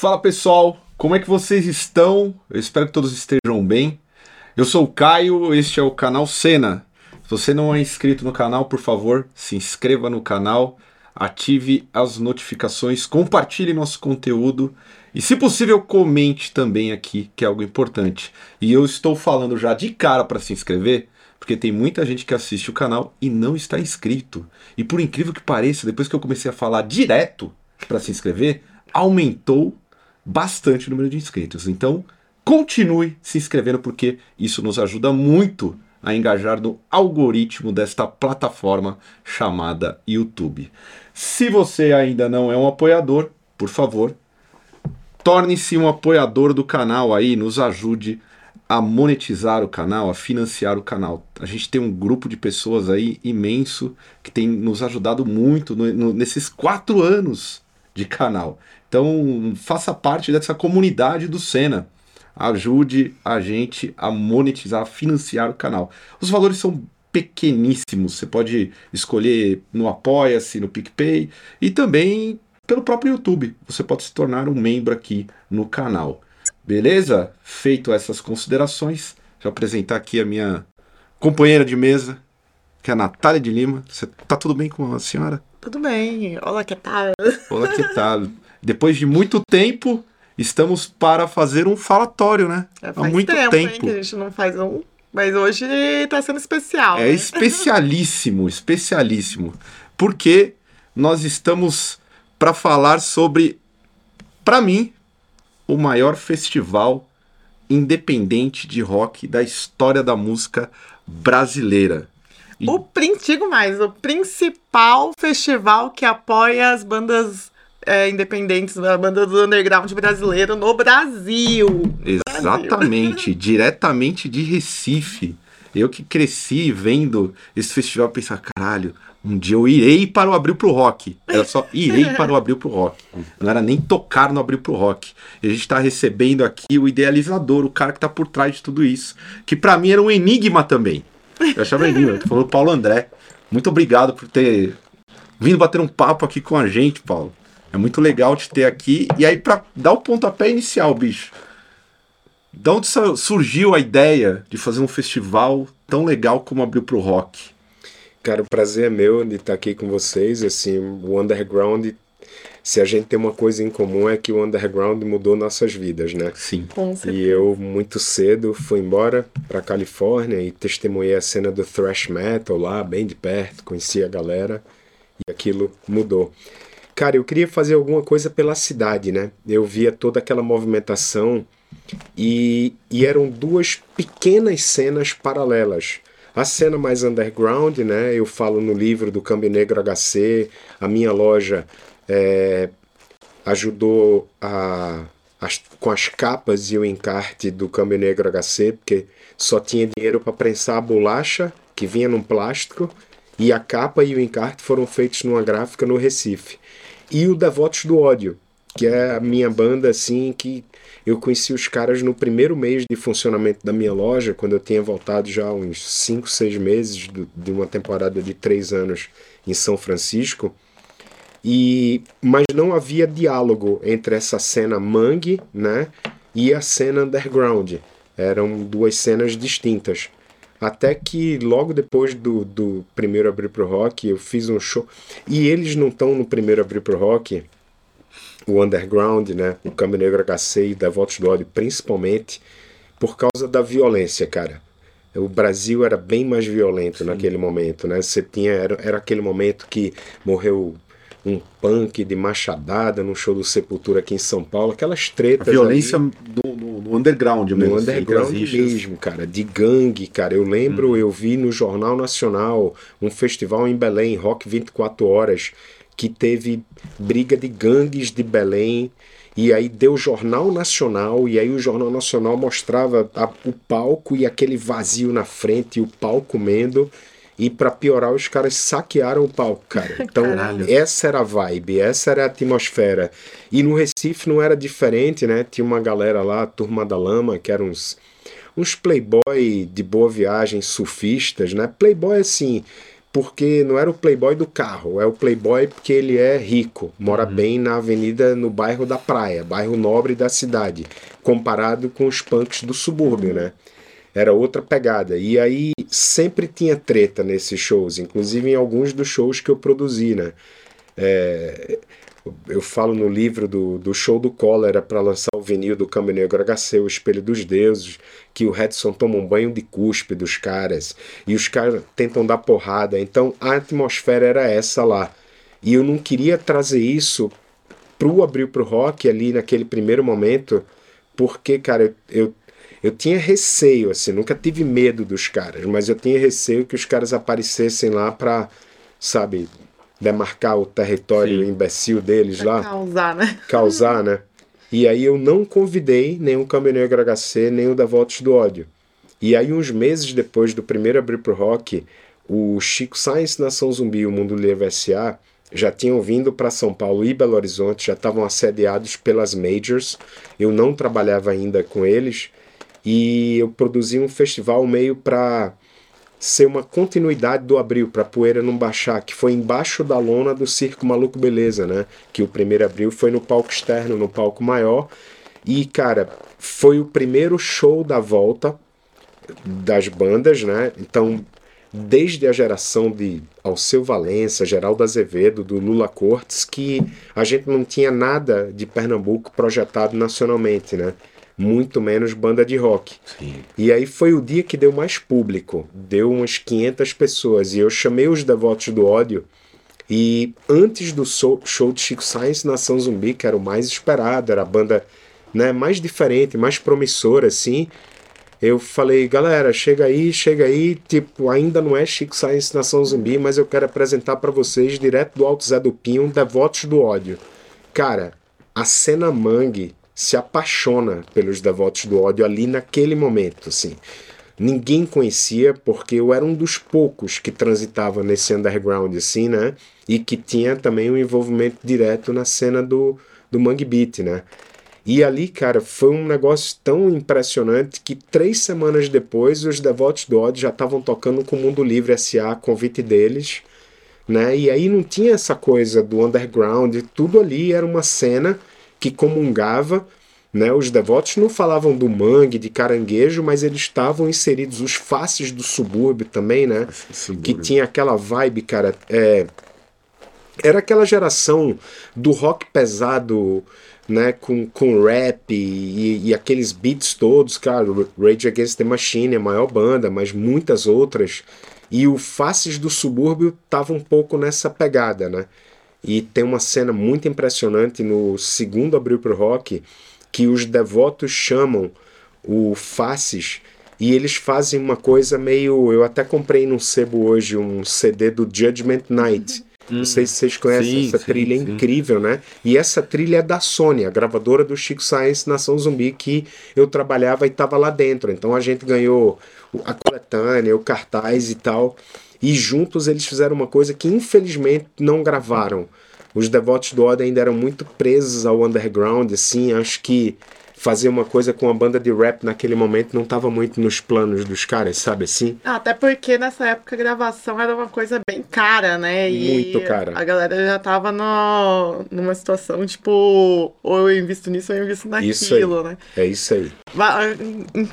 Fala pessoal, como é que vocês estão? Eu espero que todos estejam bem. Eu sou o Caio, este é o canal Cena. Se você não é inscrito no canal, por favor, se inscreva no canal, ative as notificações, compartilhe nosso conteúdo e, se possível, comente também aqui, que é algo importante. E eu estou falando já de cara para se inscrever, porque tem muita gente que assiste o canal e não está inscrito. E por incrível que pareça, depois que eu comecei a falar direto para se inscrever, aumentou bastante número de inscritos. Então, continue se inscrevendo porque isso nos ajuda muito a engajar no algoritmo desta plataforma chamada YouTube. Se você ainda não é um apoiador, por favor, torne-se um apoiador do canal aí, nos ajude a monetizar o canal, a financiar o canal. A gente tem um grupo de pessoas aí imenso que tem nos ajudado muito no, no, nesses quatro anos de canal. Então, faça parte dessa comunidade do Senna. Ajude a gente a monetizar, a financiar o canal. Os valores são pequeníssimos. Você pode escolher no Apoia-se, no PicPay e também pelo próprio YouTube. Você pode se tornar um membro aqui no canal. Beleza? Feito essas considerações, vou apresentar aqui a minha companheira de mesa, que é a Natália de Lima. Você tá tudo bem com a senhora? Tudo bem. Olá, que tal? Olá, que tal? Depois de muito tempo, estamos para fazer um falatório, né? É, Há muito tempo, tempo. Hein, que a gente não faz um. Mas hoje está sendo especial. É né? especialíssimo, especialíssimo. Porque nós estamos para falar sobre, para mim, o maior festival independente de rock da história da música brasileira. E... O digo mais, o principal festival que apoia as bandas é, independentes, a banda do underground brasileiro no Brasil. Exatamente, Brasil. diretamente de Recife. Eu que cresci vendo esse festival, pensar, caralho, um dia eu irei para o Abril pro Rock. Era só irei para o Abril pro Rock. Não era nem tocar no Abril pro Rock. E a gente está recebendo aqui o idealizador, o cara que está por trás de tudo isso. Que para mim era um enigma também. Eu achava enigma. Eu tô falando Paulo André. Muito obrigado por ter vindo bater um papo aqui com a gente, Paulo. É muito legal te ter aqui. E aí, para dar o pontapé inicial, bicho. De onde surgiu a ideia de fazer um festival tão legal como abriu pro rock? Cara, o prazer é meu de estar aqui com vocês. Assim, o underground, se a gente tem uma coisa em comum é que o underground mudou nossas vidas, né? Sim. E eu muito cedo fui embora para Califórnia e testemunhei a cena do thrash metal lá, bem de perto, conheci a galera e aquilo mudou. Cara, eu queria fazer alguma coisa pela cidade, né? Eu via toda aquela movimentação e, e eram duas pequenas cenas paralelas. A cena mais underground, né? Eu falo no livro do Câmbio Negro HC, a minha loja é, ajudou a, as, com as capas e o encarte do Câmbio Negro HC, porque só tinha dinheiro para prensar a bolacha, que vinha num plástico, e a capa e o encarte foram feitos numa gráfica no Recife e o Devotos do Ódio, que é a minha banda assim que eu conheci os caras no primeiro mês de funcionamento da minha loja, quando eu tinha voltado já uns 5, 6 meses de uma temporada de 3 anos em São Francisco. E mas não havia diálogo entre essa cena mangue, né, e a cena underground. Eram duas cenas distintas. Até que logo depois do, do primeiro Abrir pro Rock, eu fiz um show. E eles não estão no primeiro Abrir pro Rock, o Underground, né? O Câmbio Negro HC e Devotos do Ódio, principalmente por causa da violência, cara. O Brasil era bem mais violento Sim. naquele momento, né? Você tinha era, era aquele momento que morreu um punk de machadada no show do Sepultura aqui em São Paulo, aquelas tretas. A violência ali, no, no, no, underground mesmo. No assim, underground mesmo, cara, de gangue, cara. Eu lembro, hum. eu vi no Jornal Nacional um festival em Belém, Rock 24 Horas, que teve briga de gangues de Belém. E aí deu o Jornal Nacional, e aí o Jornal Nacional mostrava a, o palco e aquele vazio na frente, e o pau comendo. E para piorar, os caras saquearam o palco, cara. Então, Caralho. essa era a vibe, essa era a atmosfera. E no Recife não era diferente, né? Tinha uma galera lá, a Turma da Lama, que eram uns, uns playboy de boa viagem, surfistas, né? Playboy, assim, porque não era o playboy do carro, é o playboy porque ele é rico, mora uhum. bem na avenida, no bairro da praia, bairro nobre da cidade, comparado com os punks do subúrbio, né? Era outra pegada. E aí sempre tinha treta nesses shows, inclusive em alguns dos shows que eu produzi, né? É, eu falo no livro do, do show do Cólera para lançar o vinil do Câmbio Negro HC, O Espelho dos Deuses, que o Redson toma um banho de cuspe dos caras e os caras tentam dar porrada. Então a atmosfera era essa lá. E eu não queria trazer isso pro Abril pro Rock ali naquele primeiro momento, porque, cara, eu, eu, eu tinha receio, assim, nunca tive medo dos caras, mas eu tinha receio que os caras aparecessem lá pra, sabe, demarcar o território Sim. imbecil deles pra lá. Causar, né? Causar, né? E aí eu não convidei nem o Caminhoneiro HC, nem o Devotos do Ódio. E aí, uns meses depois do primeiro abrir pro rock, o Chico Science Nação Zumbi e o Mundo Livre S.A. já tinham vindo para São Paulo e Belo Horizonte, já estavam assediados pelas majors. Eu não trabalhava ainda com eles e eu produzi um festival meio para ser uma continuidade do Abril, para poeira não baixar, que foi embaixo da lona do Circo Maluco Beleza, né? Que o primeiro Abril foi no palco externo, no palco maior. E, cara, foi o primeiro show da volta das bandas, né? Então, desde a geração de Alceu Valença, Geraldo Azevedo, do Lula Cortes, que a gente não tinha nada de Pernambuco projetado nacionalmente, né? Muito menos banda de rock. Sim. E aí foi o dia que deu mais público, deu umas 500 pessoas, e eu chamei os Devotos do Ódio, e antes do show de Chico Science, Nação Zumbi, que era o mais esperado, era a banda né, mais diferente, mais promissora, assim, eu falei, galera, chega aí, chega aí, tipo, ainda não é Chico Science Nação Zumbi, mas eu quero apresentar para vocês, direto do Alto Zé do Pinho, Devotos do Ódio. Cara, a cena mangue se apaixona pelos devotos do ódio ali naquele momento, assim. Ninguém conhecia porque eu era um dos poucos que transitava nesse underground assim, né? E que tinha também um envolvimento direto na cena do do Mangue Beat, né? E ali, cara, foi um negócio tão impressionante que três semanas depois os Devotos do Ódio já estavam tocando com o Mundo Livre S.A., convite deles, né? E aí não tinha essa coisa do underground, tudo ali era uma cena que comungava. Né? Os devotos não falavam do mangue, de caranguejo, mas eles estavam inseridos, os faces do subúrbio também, né? Que tinha aquela vibe, cara. É, era aquela geração do rock pesado, né, com, com rap e, e, aqueles beats todos, cara, Rage Against the Machine, a maior banda, mas muitas outras. E o Faces do Subúrbio tava um pouco nessa pegada, né? E tem uma cena muito impressionante no segundo Abril pro Rock que os devotos chamam o Faces e eles fazem uma coisa meio. Eu até comprei num sebo hoje um CD do Judgment Night. Hum, Não sei se vocês conhecem sim, essa trilha sim, incrível, né? E essa trilha é da Sony, a gravadora do Chico Science Nação Zumbi, que eu trabalhava e estava lá dentro. Então a gente ganhou a coletânea, o cartaz e tal. E juntos eles fizeram uma coisa que infelizmente não gravaram. Os devotos do Oda ainda eram muito presos ao underground, assim, acho que fazer uma coisa com uma banda de rap naquele momento não estava muito nos planos dos caras, sabe assim? Ah, até porque nessa época a gravação era uma coisa bem cara, né? E muito cara. A galera já tava no, numa situação tipo, ou eu invisto nisso ou eu invisto naquilo, né? É isso aí. Ah,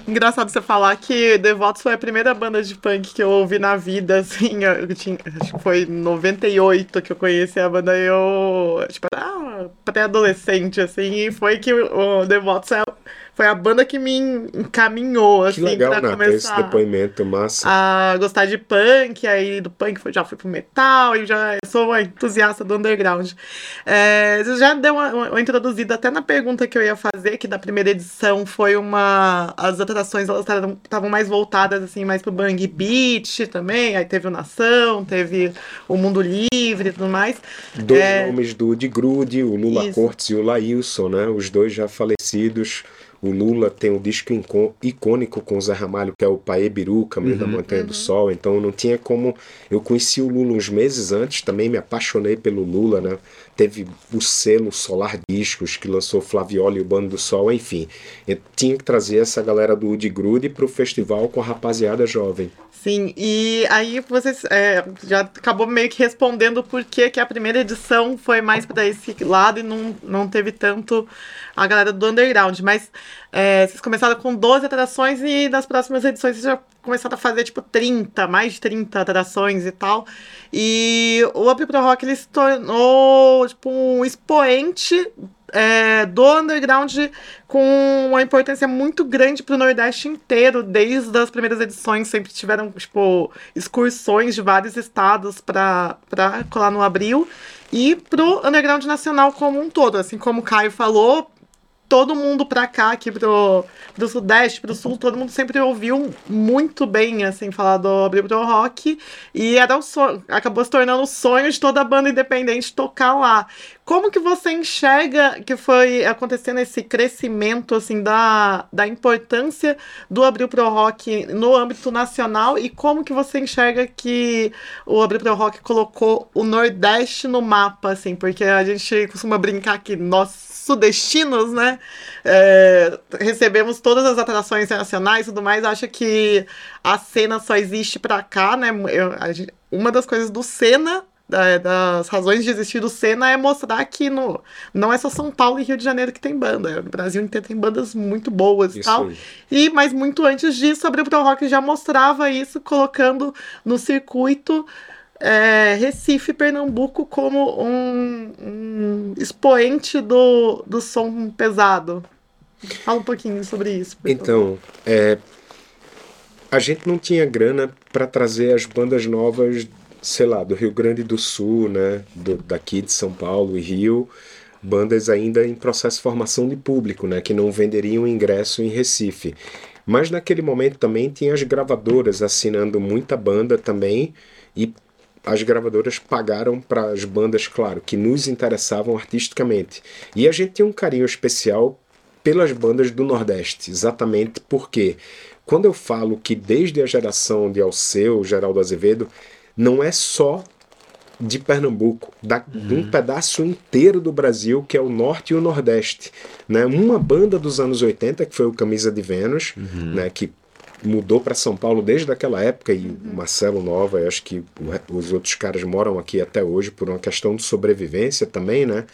engraçado você falar que Devotos foi a primeira banda de punk que eu ouvi na vida, assim, tinha, acho que foi em 98 que eu conheci a banda, eu, tipo, era pré-adolescente, assim, e foi que o Devotos out. Foi a banda que me encaminhou, assim, que legal, pra Nata, começar esse depoimento massa. a gostar de punk, aí do punk já fui pro metal, e já sou uma entusiasta do underground. É, você já deu uma, uma, introduzida até na pergunta que eu ia fazer, que da primeira edição foi uma... as atrações, elas estavam mais voltadas, assim, mais pro bang beat também, aí teve o Nação, teve o Mundo Livre e tudo mais. Dois é... nomes do de Grude, o Lula Isso. Cortes e o Laílson, né, os dois já falecidos, o Lula tem um disco icônico com o Zé Ramalho, que é o Paê Biru, Caminho uhum, da Montanha uhum. do Sol. Então não tinha como. Eu conheci o Lula uns meses antes, também me apaixonei pelo Lula, né? Teve o selo Solar Discos, que lançou Flavioli e o Bando do Sol, enfim. Eu tinha que trazer essa galera do Udi Grude para o festival com a rapaziada jovem. Sim, e aí você é, já acabou meio que respondendo por que, que a primeira edição foi mais para esse lado e não, não teve tanto a galera do underground. Mas é, vocês começaram com 12 atrações e nas próximas edições vocês já começaram a fazer tipo 30, mais de 30 atrações e tal. E o Up Pro Rock ele se tornou tipo um expoente é, do underground com uma importância muito grande para o Nordeste inteiro, desde as primeiras edições sempre tiveram tipo excursões de vários estados para colar no Abril e pro underground nacional como um todo, assim como o Caio falou, todo mundo pra cá, aqui pro, pro Sudeste, pro Sul, todo mundo sempre ouviu muito bem, assim, falar do pro Rock. E era um sonho, acabou se tornando o sonho de toda banda independente tocar lá. Como que você enxerga que foi acontecendo esse crescimento, assim, da, da importância do Abril Pro Rock no âmbito nacional e como que você enxerga que o Abril Pro Rock colocou o Nordeste no mapa, assim, porque a gente costuma brincar que nós sudestinos, né? É, recebemos todas as atrações internacionais e tudo mais. Acho que a cena só existe para cá, né? Eu, uma das coisas do Senna da, das razões de existir do Senna é mostrar que no, não é só São Paulo e Rio de Janeiro que tem banda. O Brasil inteiro tem bandas muito boas e tal. E, mas muito antes disso, a Abril Pro Rock já mostrava isso, colocando no circuito é, Recife, Pernambuco como um, um, expoente do, do som pesado. Fala um pouquinho sobre isso. Então, é, a gente não tinha grana para trazer as bandas novas, sei lá, do Rio Grande do Sul, né, do, daqui de São Paulo e Rio, bandas ainda em processo de formação de público, né, que não venderiam ingresso em Recife. Mas naquele momento também tinha as gravadoras assinando muita banda também e as gravadoras pagaram para as bandas, claro, que nos interessavam artisticamente. E a gente tinha um carinho especial pelas bandas do Nordeste, exatamente porque quando eu falo que desde a geração de Alceu, Geraldo Azevedo, não é só de Pernambuco, da, uhum. de um pedaço inteiro do Brasil, que é o Norte e o Nordeste. Né? Uma banda dos anos 80, que foi o Camisa de Vênus, uhum. né? que mudou para São Paulo desde aquela época e uhum. Marcelo Nova, eu acho que os outros caras moram aqui até hoje por uma questão de sobrevivência também, né?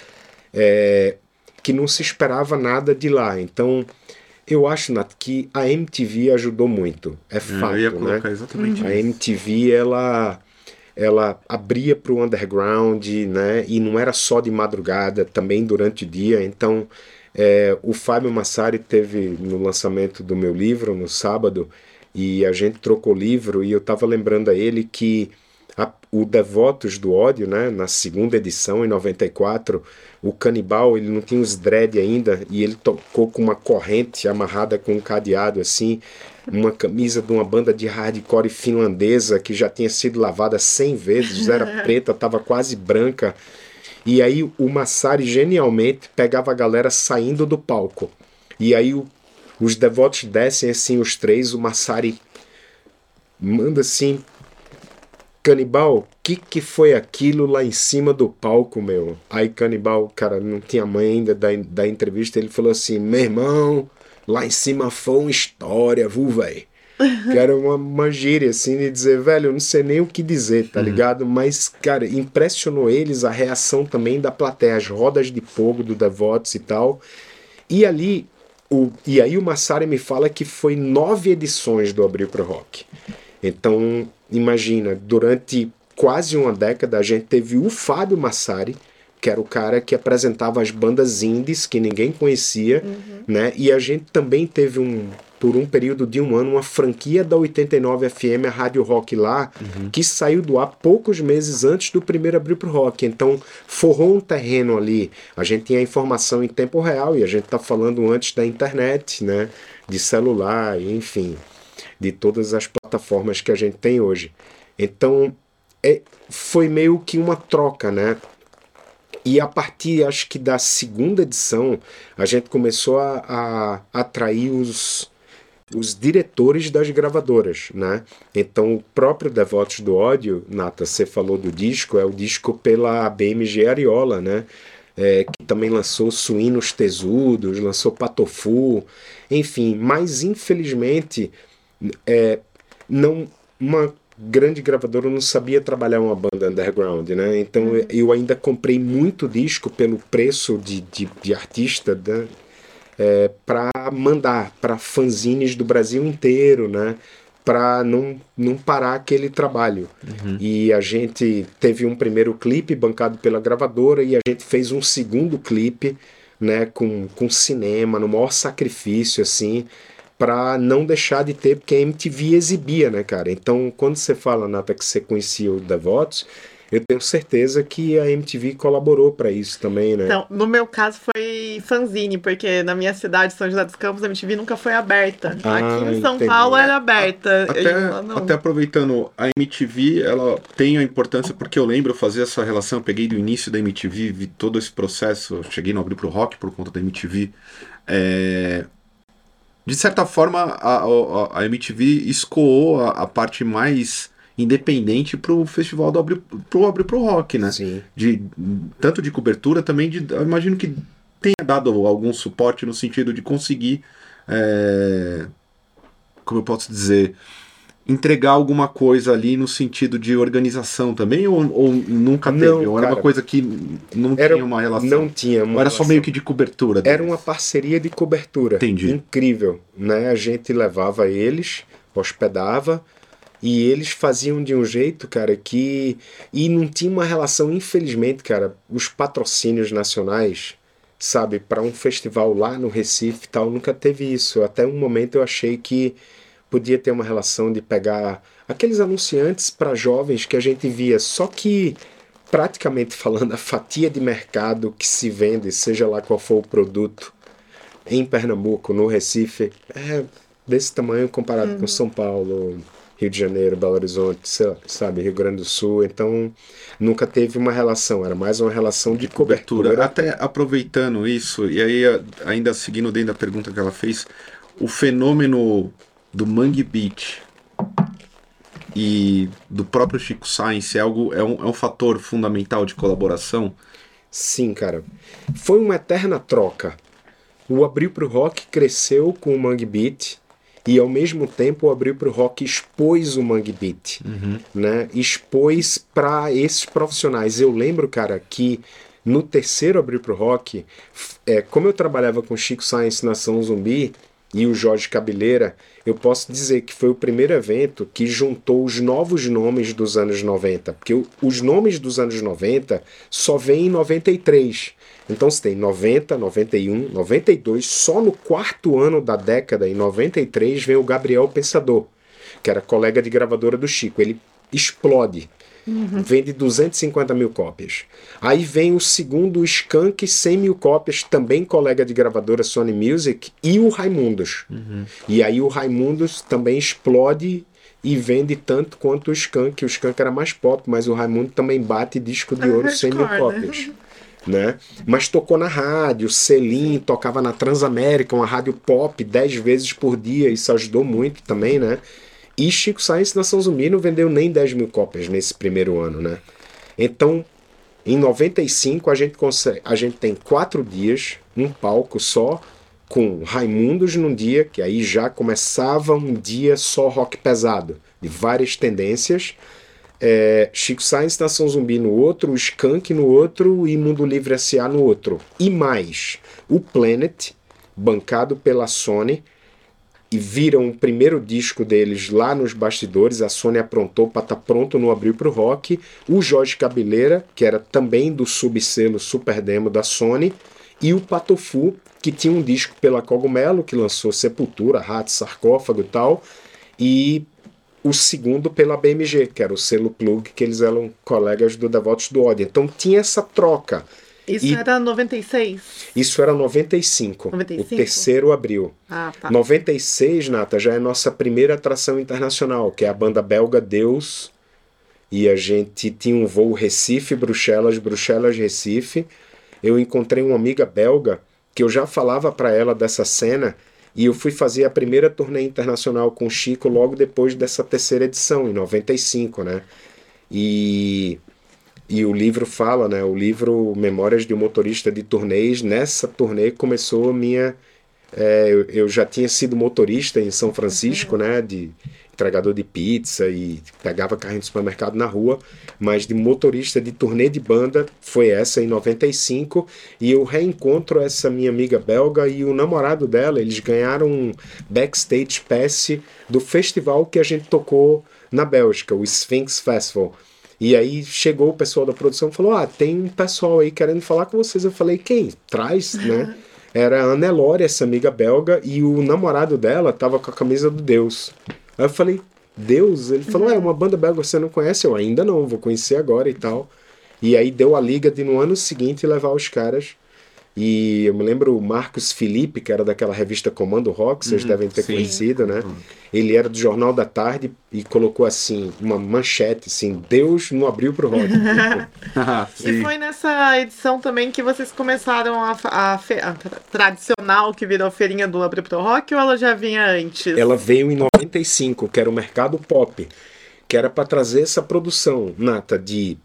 É, que não se esperava nada de lá. Então, eu acho, Nath, que a MTV ajudou muito. É fato, eu ia colocar né? Exatamente a MTV, ela ela abria para o underground, né? E não era só de madrugada, também durante o dia. Então, é, o Fábio Massari teve no lançamento do meu livro no sábado e a gente trocou livro e eu estava lembrando a ele que a, o Devotos do Ódio, né, na segunda edição, em 94, o canibal ele não tinha os dread ainda e ele tocou com uma corrente amarrada com um cadeado assim, uma camisa de uma banda de hardcore finlandesa que já tinha sido lavada 100 vezes, era preta, estava quase branca e aí o Massari genialmente pegava a galera saindo do palco. E aí o, os devotos descem assim, os três, o Massari manda assim. Canibal, o que, que foi aquilo lá em cima do palco, meu? Aí Canibal, cara, não tinha mãe ainda da, da entrevista, ele falou assim: meu irmão, lá em cima foi uma história, viu, velho? Que era uma, uma gíria, assim, de dizer, velho, eu não sei nem o que dizer, tá uhum. ligado? Mas, cara, impressionou eles a reação também da plateia, as rodas de fogo do Devotos e tal. E ali, o, e aí o Massari me fala que foi nove edições do Abril pro Rock. Então, imagina, durante quase uma década a gente teve o Fábio Massari, que era o cara que apresentava as bandas indies que ninguém conhecia, uhum. né? E a gente também teve um por um período de um ano uma franquia da 89 FM, a Rádio Rock lá, uhum. que saiu do ar poucos meses antes do primeiro abrir pro rock. Então forrou um terreno ali. A gente tinha informação em tempo real e a gente tá falando antes da internet, né? De celular, enfim, de todas as plataformas que a gente tem hoje. Então é, foi meio que uma troca, né? E a partir, acho que da segunda edição, a gente começou a, a atrair os, os diretores das gravadoras, né? Então, o próprio Devotos do Ódio, Nata, você falou do disco, é o disco pela BMG Ariola, né? É, que também lançou Suínos Tesudos, lançou Patofu, enfim, mas infelizmente é, não uma grande gravadora não sabia trabalhar uma banda underground, né? Então uhum. eu ainda comprei muito disco pelo preço de, de, de artista né? É, para mandar para fanzines do Brasil inteiro, né? Para não, não parar aquele trabalho. Uhum. E a gente teve um primeiro clipe bancado pela gravadora e a gente fez um segundo clipe, né? Com, com cinema, no maior sacrifício, assim para não deixar de ter, porque a MTV exibia, né, cara? Então, quando você fala, Nata, que você conhecia o Devotos, eu tenho certeza que a MTV colaborou para isso também, né? Então, no meu caso foi fanzine, porque na minha cidade, São José dos Campos, a MTV nunca foi aberta. Ah, Aqui em São entendi. Paulo era aberta. Até, até, aproveitando, a MTV, ela tem a importância, porque eu lembro fazer essa relação, eu peguei do início da MTV, vi todo esse processo, cheguei no Abrir Pro Rock por conta da MTV. É, de certa forma, a, a, a MTV escoou a, a, parte mais independente pro festival do Abre pro, pro Rock, né? Sim. De, tanto de cobertura, também de. Eu imagino que tenha dado algum suporte no sentido de conseguir. É, como eu posso dizer? entregar alguma coisa ali no sentido de organização também ou, ou nunca teve? Não, ou era cara, uma coisa que não era, tinha uma relação? Não tinha uma Ou era relação. só meio que de cobertura? Deles? Era uma parceria de cobertura. Entendi. Incrível, né? A gente levava eles, hospedava e eles faziam de um jeito, cara, que e não tinha uma relação, infelizmente, cara, os patrocínios nacionais sabe, para um festival lá no Recife tal, nunca teve isso. Até um momento eu achei que podia ter uma relação de pegar aqueles anunciantes para jovens que a gente via, só que praticamente falando a fatia de mercado que se vende, seja lá qual for o produto, em Pernambuco, no Recife, é desse tamanho comparado uhum. com São Paulo, Rio de Janeiro, Belo Horizonte, sabe, Rio Grande do Sul. Então, nunca teve uma relação, era mais uma relação de cobertura. cobertura. Até aproveitando isso, e aí ainda seguindo dentro da pergunta que ela fez, o fenômeno do Mangue Beach e do próprio Chico Science é, algo, é, um, é um fator fundamental de colaboração? Sim, cara. Foi uma eterna troca. O Abril pro Rock cresceu com o Mangue Beat e ao mesmo tempo o Abril pro Rock expôs o Mangue Beat, uhum. né? Expôs para esses profissionais. Eu lembro, cara, que no terceiro Abril pro Rock, é, como eu trabalhava com Chico Science Nação Zumbi, e o Jorge Cabeleira, eu posso dizer que foi o primeiro evento que juntou os novos nomes dos anos 90, porque os nomes dos anos 90 só vêm em 93. Então você tem 90, 91, 92, só no quarto ano da década, em 93, vem o Gabriel Pensador, que era colega de gravadora do Chico. Ele explode. Uhum. Vende 250 mil cópias. Aí vem o segundo, o Skank, 100 mil cópias, também colega de gravadora Sony Music, e o Raimundos. Uhum. E aí o Raimundos também explode e vende tanto quanto o Skank. O Skank era mais pop, mas o Raimundo também bate disco de é ouro, 100 mil né? cópias. Né? Mas tocou na rádio, Selim tocava na Transamérica, uma rádio pop 10 vezes por dia, isso ajudou muito também, né? E Chico Science Nação Zumbi não vendeu nem 10 mil cópias nesse primeiro ano, né? Então, em 95, a gente, consegue, a gente tem quatro dias, um palco só, com Raimundos num dia, que aí já começava um dia só rock pesado, de várias tendências. É, Chico Science Nação Zumbi no outro, Skank no outro e Mundo Livre S.A. no outro. E mais, o Planet, bancado pela Sony, e viram o primeiro disco deles lá nos bastidores. A Sony aprontou para estar tá pronto no Abril pro Rock. O Jorge Cabeleira, que era também do subselo Super Demo da Sony, e o Patofu, que tinha um disco pela Cogumelo, que lançou Sepultura, Rato, Sarcófago e tal, e o segundo pela BMG, que era o selo Plug, que eles eram colegas do Devotos do Ódio. Então tinha essa troca. Isso e era 96? Isso era 95. 95? O terceiro abril. Ah, tá. 96, Nata, já é nossa primeira atração internacional, que é a banda belga Deus. E a gente tinha um voo Recife, Bruxelas, Bruxelas, Recife. Eu encontrei uma amiga belga que eu já falava para ela dessa cena e eu fui fazer a primeira turnê internacional com o Chico logo depois dessa terceira edição, em 95, né? E e o livro fala, né? O livro Memórias de um Motorista de Turnês. Nessa turnê começou a minha, É, eu, eu, já tinha sido motorista em São Francisco, né? De entregador de pizza e pegava carrinho de supermercado na rua, mas de motorista de turnê de banda foi essa em 95 e eu reencontro essa minha amiga belga e o namorado dela, eles ganharam um backstage pass do festival que a gente tocou na Bélgica, o Sphinx Festival. E aí chegou o pessoal da produção e falou: Ah, tem um pessoal aí querendo falar com vocês. Eu falei: Quem? Traz, né? Era a Annelore, essa amiga belga, e o namorado dela tava com a camisa do Deus. Aí eu falei: Deus? Ele falou: É uma banda belga você não conhece? Eu ainda não, vou conhecer agora e tal. E aí deu a liga de no ano seguinte levar os caras e eu me lembro o Marcos Felipe, que era daquela revista Comando Rock, vocês uhum, devem ter sim. conhecido, né? Uhum. Ele era do Jornal da Tarde e colocou assim, uma manchete, assim, Deus não abriu pro rock. e foi nessa edição também que vocês começaram a, a, a, tradicional, que virou feirinha do Abriu pro Rock, ou ela já vinha antes? Ela veio em 95, que era o mercado pop que era para trazer essa produção nata de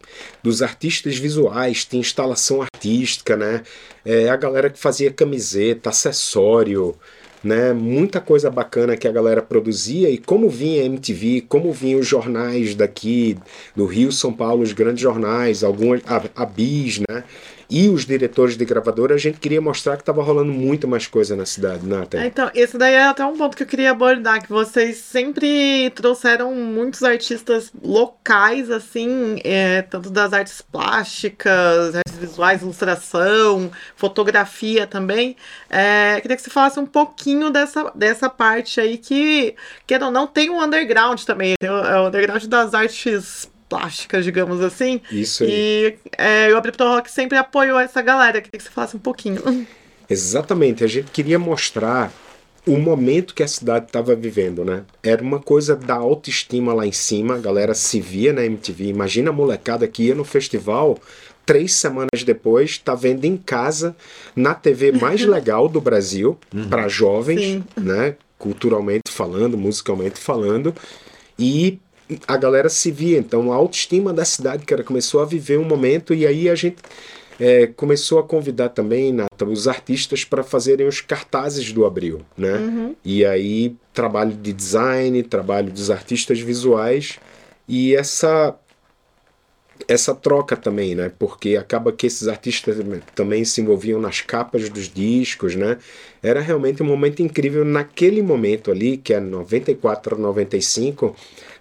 dos artistas visuais, de instalação artística, né? É, a galera que fazia camiseta, acessório, né? Muita coisa bacana que a galera produzia e como vinha a MTV, como vinham os jornais daqui do Rio, São Paulo, os grandes jornais, algumas a, a Bis, né? E os diretores de gravadora, a gente queria mostrar que estava rolando muito mais coisa na cidade, Nathan. É, então, esse daí é até um ponto que eu queria abordar, que vocês sempre trouxeram muitos artistas locais, assim, é, tanto das artes plásticas, artes visuais, ilustração, fotografia também. É, queria que você falasse um pouquinho dessa, dessa parte aí que, que não, não tem um underground também, é o underground das artes plásticas, digamos assim. Isso aí. E é, o Abripto Rock sempre apoiou essa galera. Queria que você falasse um pouquinho. Exatamente. A gente queria mostrar o momento que a cidade estava vivendo, né? Era uma coisa da autoestima lá em cima, a galera se via na MTV. Imagina a molecada que ia no festival, três semanas depois, tá vendo em casa, na TV mais legal do Brasil, uhum. para jovens, Sim. né? Culturalmente falando, musicalmente falando. E a galera se via. Então a autoestima da cidade, cara, começou a viver um momento e aí a gente é, começou a convidar também os artistas para fazerem os cartazes do Abril, né? Uhum. E aí trabalho de design, trabalho dos artistas visuais e essa essa troca também, né? Porque acaba que esses artistas também se envolviam nas capas dos discos, né? Era realmente um momento incrível naquele momento ali, que é 94 a 95,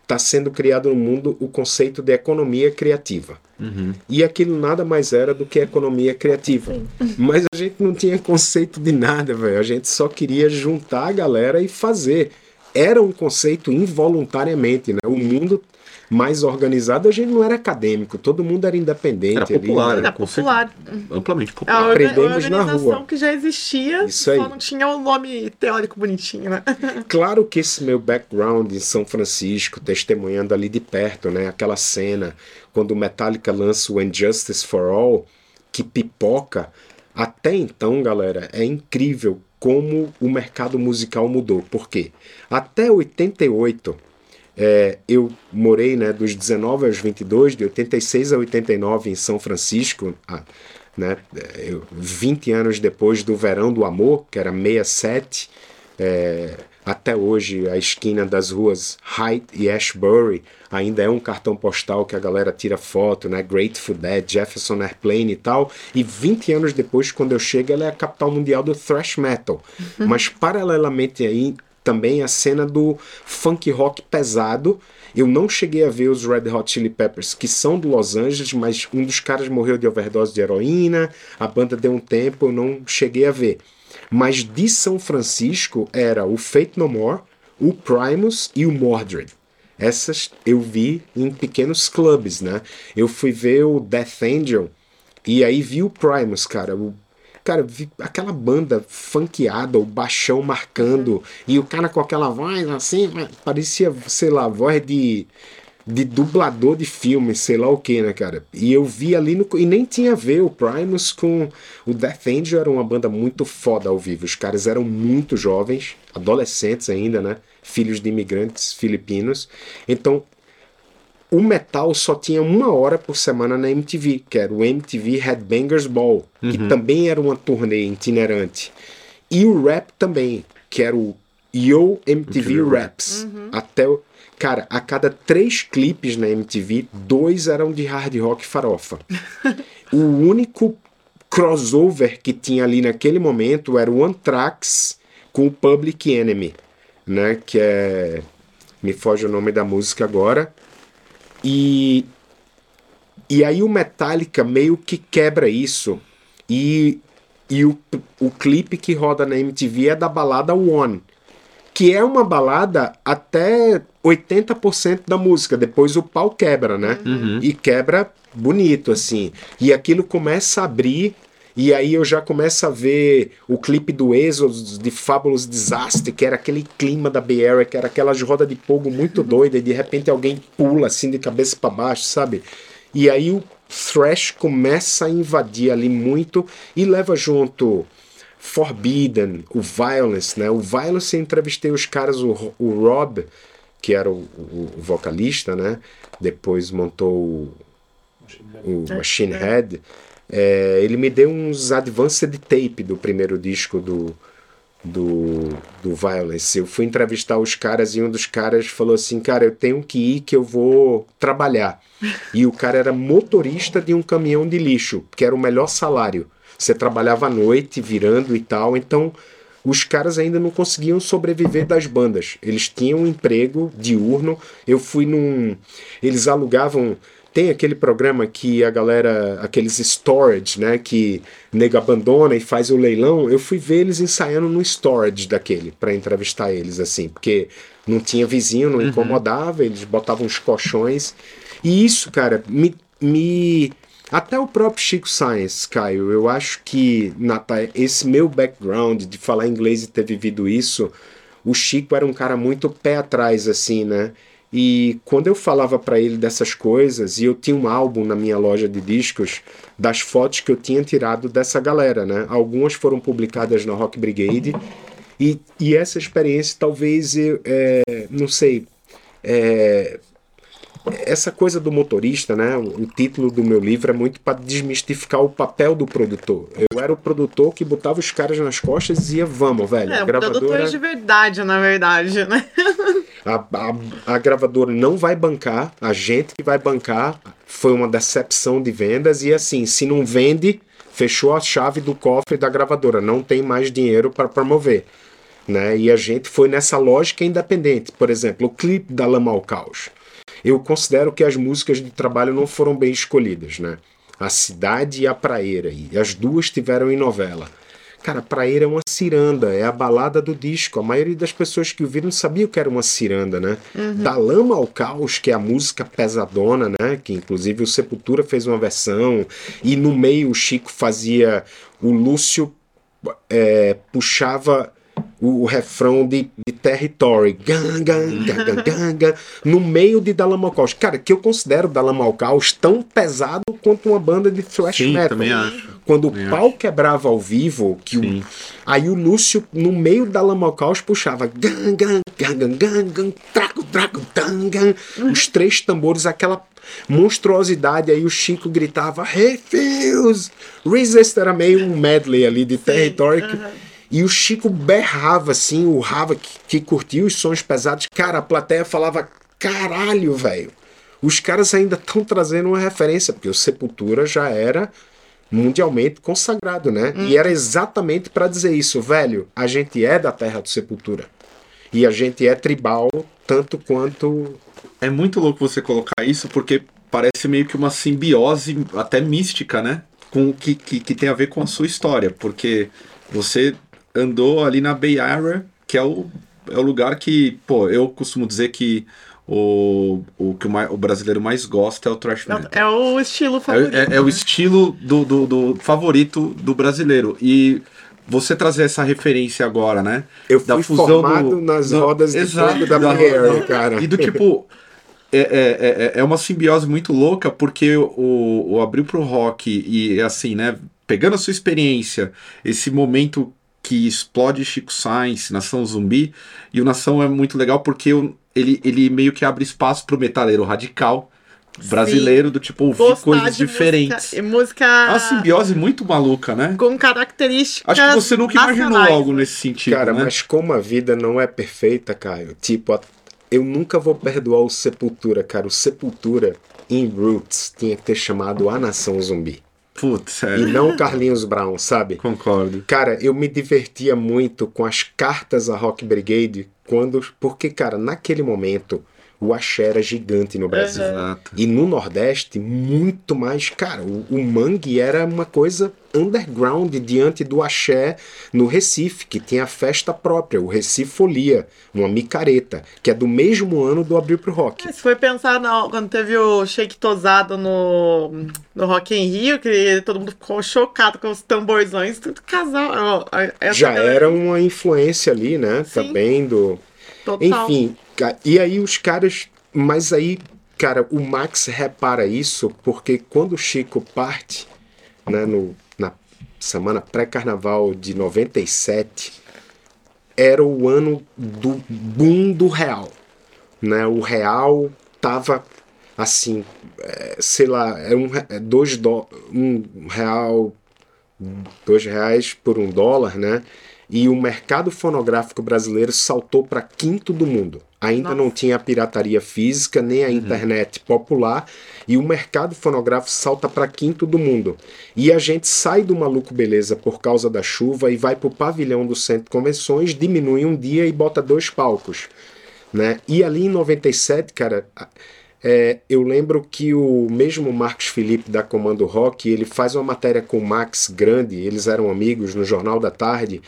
está sendo criado no mundo o conceito de economia criativa. Uhum. E aquilo nada mais era do que economia criativa. Sim. Mas a gente não tinha conceito de nada, velho. A gente só queria juntar a galera e fazer. Era um conceito involuntariamente, né? O mundo mais organizado, a gente não era acadêmico, todo mundo era independente. Era popular, ali, né? era popular. Amplamente popular. A Aprendemos na rua. que já existia, Isso aí. só não tinha o um nome teórico bonitinho, né? claro que esse meu background em São Francisco, testemunhando ali de perto, né? Aquela cena quando o Metallica lança o Injustice for All, que pipoca. Até então, galera, é incrível como o mercado musical mudou. Por quê? Até 88, é, eu morei né, dos 19 aos 22, de 86 a 89 em São Francisco, ah, né, eu, 20 anos depois do Verão do Amor, que era 67, é, até hoje a esquina das ruas Hyde e Ashbury ainda é um cartão postal que a galera tira foto, né? Grateful Dead, Jefferson Airplane e tal. E 20 anos depois, quando eu chego, ela é a capital mundial do thrash metal. Mas paralelamente aí, também a cena do funk rock pesado. Eu não cheguei a ver os Red Hot Chili Peppers, que são de Los Angeles, mas um dos caras morreu de overdose de heroína, a banda deu um tempo, eu não cheguei a ver. Mas de São Francisco era o Fate No More, o Primus e o Mordred. Essas eu vi em pequenos clubes, né? Eu fui ver o Death Angel e aí vi o Primus, cara. O cara, vi aquela banda funkeada, o baixão marcando, uhum. e o cara com aquela voz assim, parecia, sei lá, voz de, de dublador de filme, sei lá o que, né, cara? E eu vi ali no. E nem tinha a ver o Primus com. O Death Angel era uma banda muito foda ao vivo. Os caras eram muito jovens, adolescentes ainda, né? Filhos de imigrantes filipinos. Então o metal só tinha uma hora por semana na MTV, que era o MTV Headbangers Ball, uhum. que também era uma turnê itinerante. E o rap também, que era o Yo MTV Raps. Até o. Cara, a cada três clipes na MTV, dois eram de hard rock farofa. o único crossover que tinha ali naquele momento era o Anthrax com o Public Enemy, né? Que é. Me foge o nome da música agora. E. E aí o Metallica meio que quebra isso. E, e o, o clipe que roda na MTV é da balada One. Que é uma balada até 80% da música. Depois o pau quebra, né? E quebra bonito, assim. E aquilo começa a abrir. E aí eu já começo a ver o clipe do Exodus de Fabulous Disaster, que era aquele clima da Bay Area, que era aquelas rodas de fogo muito doida, e de repente alguém pula assim de cabeça para baixo, sabe? E aí o thrash começa a invadir ali muito e leva junto Forbidden, o Violence, né? O Violence eu entrevistei os caras, o, o Rob, que era o, o- o vocalista, né? Depois montou o, o Machine Head. É, ele me deu uns advanced tape do primeiro disco do, do, do Violence. Eu fui entrevistar os caras e um dos caras falou assim: Cara, eu tenho que ir que eu vou trabalhar. E o cara era motorista de um caminhão de lixo, que era o melhor salário. Você trabalhava à noite, virando e tal. Então, os caras ainda não conseguiam sobreviver das bandas. Eles tinham um emprego diurno. Eu fui num. Eles alugavam. Tem aquele programa que a galera, aqueles storage, né, que nego abandona e faz o leilão. Eu fui ver eles ensaiando no storage daquele para entrevistar eles assim, porque não tinha vizinho, não incomodava, eles botavam uns colchões. E isso, cara, me, me até o próprio Chico Science, Caio, eu acho que Nata, esse meu background de falar inglês e ter vivido isso, o Chico era um cara muito pé atrás, assim, né? E quando eu falava para ele dessas coisas, e eu tinha um álbum na minha loja de discos das fotos que eu tinha tirado dessa galera, né? Algumas foram publicadas na Rock Brigade, e, e essa experiência talvez eu, é, não sei, é, essa coisa do motorista, né? O, o título do meu livro é muito para desmistificar o papel do produtor. Eu era o produtor que botava os caras nas costas e dizia, vamos, velho. É, a um produtor gravadora, de verdade, na verdade, né? a, a, a gravadora não vai bancar, a gente que vai bancar foi uma decepção de vendas e assim, se não vende, fechou a chave do cofre da gravadora, não tem mais dinheiro para promover. Né? E a gente foi nessa lógica independente. Por exemplo, o clipe da Lama ao Caos. Eu considero que as músicas de trabalho não foram bem escolhidas, né? A Cidade e a Praeira. E as duas tiveram em novela. Cara, Praeira é uma ciranda, é a balada do disco. A maioria das pessoas que ouviram não sabia o que era uma ciranda, né? Da Lama ao Caos, que é a música pesadona, né? Que inclusive o Sepultura fez uma versão. E no meio o Chico fazia. O Lúcio é, puxava o, o refrão de, de Territory, gan, gan, gan, gan, gan, gan, no meio de Dalamalcaus. Cara, que eu considero Dalamalcaus tão pesado quanto uma banda de thrash Sim, metal. também acho. Quando Também o pau quebrava ao vivo, que o, aí o Lúcio, no meio da Lamalcaus, puxava gan, gan, gan, gan, gan, gan, dan, os três tambores, aquela monstruosidade, aí o Chico gritava Refuse! Resist era meio um medley ali de território. que- E o Chico berrava assim, urrava que, que curtia os sons pesados. Cara, a plateia falava: caralho, velho. Os caras ainda estão trazendo uma referência, porque o Sepultura já era mundialmente consagrado, né? E era exatamente para dizer isso, velho. A gente é da terra do Sepultura. E a gente é tribal tanto quanto. É muito louco você colocar isso, porque parece meio que uma simbiose até mística, né? Com que, que, que tem a ver com a sua história. Porque você andou ali na Bay Area, que é o, é o lugar que, pô, eu costumo dizer que o, o que o, mai- o brasileiro mais gosta é o thrash metal. É o estilo É, favorito. é- é o né? estilo do, do, do favorito do brasileiro. E você trazer essa referência agora, né? Eu fui formado nas rodas de fogo da Bay Area, cara. E do tipo. É, é, é, é uma simbiose muito louca, porque o, o Abril pro Rock e assim, né? Pegando a sua experiência, esse momento que explode Chico Science, Nação Zumbi, e o Nação é muito legal porque ele, ele meio que abre espaço pro metaleiro radical, brasileiro do tipo ouvir Gostar coisas de diferentes. Música, e música É uma simbiose muito maluca, né? com características. Acho que você nunca imaginou nacionais. algo nesse sentido, Cara, né? mas como a vida não é perfeita, Caio, tipo, eu nunca vou perdoar o Sepultura, cara. O Sepultura, em Roots, tinha que ter chamado A Nação Zumbi. Putz, é, E não Carlinhos Brown, sabe? concordo. Cara, eu me divertia muito com as cartas a Rock Brigade, quando. Porque, cara, naquele momento, o axé era gigante no Brasil. Exato. E no Nordeste, muito mais. Cara, o, o mangue era uma coisa underground diante do axé no Recife, que tinha a festa própria, o Recife Folia, uma micareta, que é do mesmo ano do Abril pro Rock. Se foi pensar na- quando teve o Shake Tosado no, no Rock em Rio, que todo mundo ficou chocado com os tamborzões, tudo casal. Já galera- era um uma influência ali, né? Sim. Também do. Total. Enfim, e aí os caras. Mas aí, cara, o Max repara isso porque quando o Chico parte, né, no, na semana pré-carnaval de 97, era o ano do boom do real. Né? O real tava assim, é, sei lá, é um, é dois dó, um real dois reais por um dólar, né? E o mercado fonográfico brasileiro saltou para quinto do mundo. Ainda Nossa. não tinha a pirataria física, nem a internet popular, e o mercado fonográfico salta para quinto do mundo. E a gente sai do maluco beleza por causa da chuva e vai para o pavilhão do centro de convenções, diminui um dia e bota dois palcos. Né? E ali em 97, cara, é, eu lembro que o mesmo Marcos Felipe da Comando Rock, ele faz uma matéria com o Max Grande, eles eram amigos no Jornal da Tarde,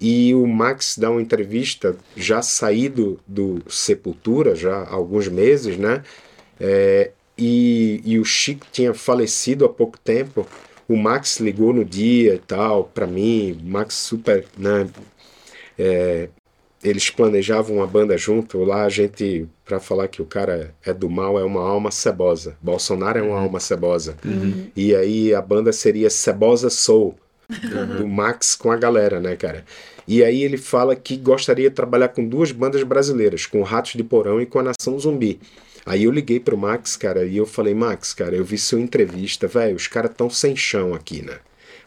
e o Max dá uma entrevista já saído do Sepultura, já há alguns meses, né? É, e, e o Chico tinha falecido há pouco tempo. O Max ligou no dia e tal, para mim, Max super, né? É, eles planejavam uma banda junto. Lá a gente, para falar que o cara é do mal, é uma alma cebosa. Bolsonaro é uma alma cebosa. E aí a banda seria Cebosa Soul, do Max com a galera, né, cara? E aí ele fala que gostaria de trabalhar com duas bandas brasileiras, com Ratos de Porão e com a Nação Zumbi. Aí eu liguei pro Max, cara, e eu falei, Max, cara, eu vi sua entrevista, velho, os caras tão sem chão aqui, né?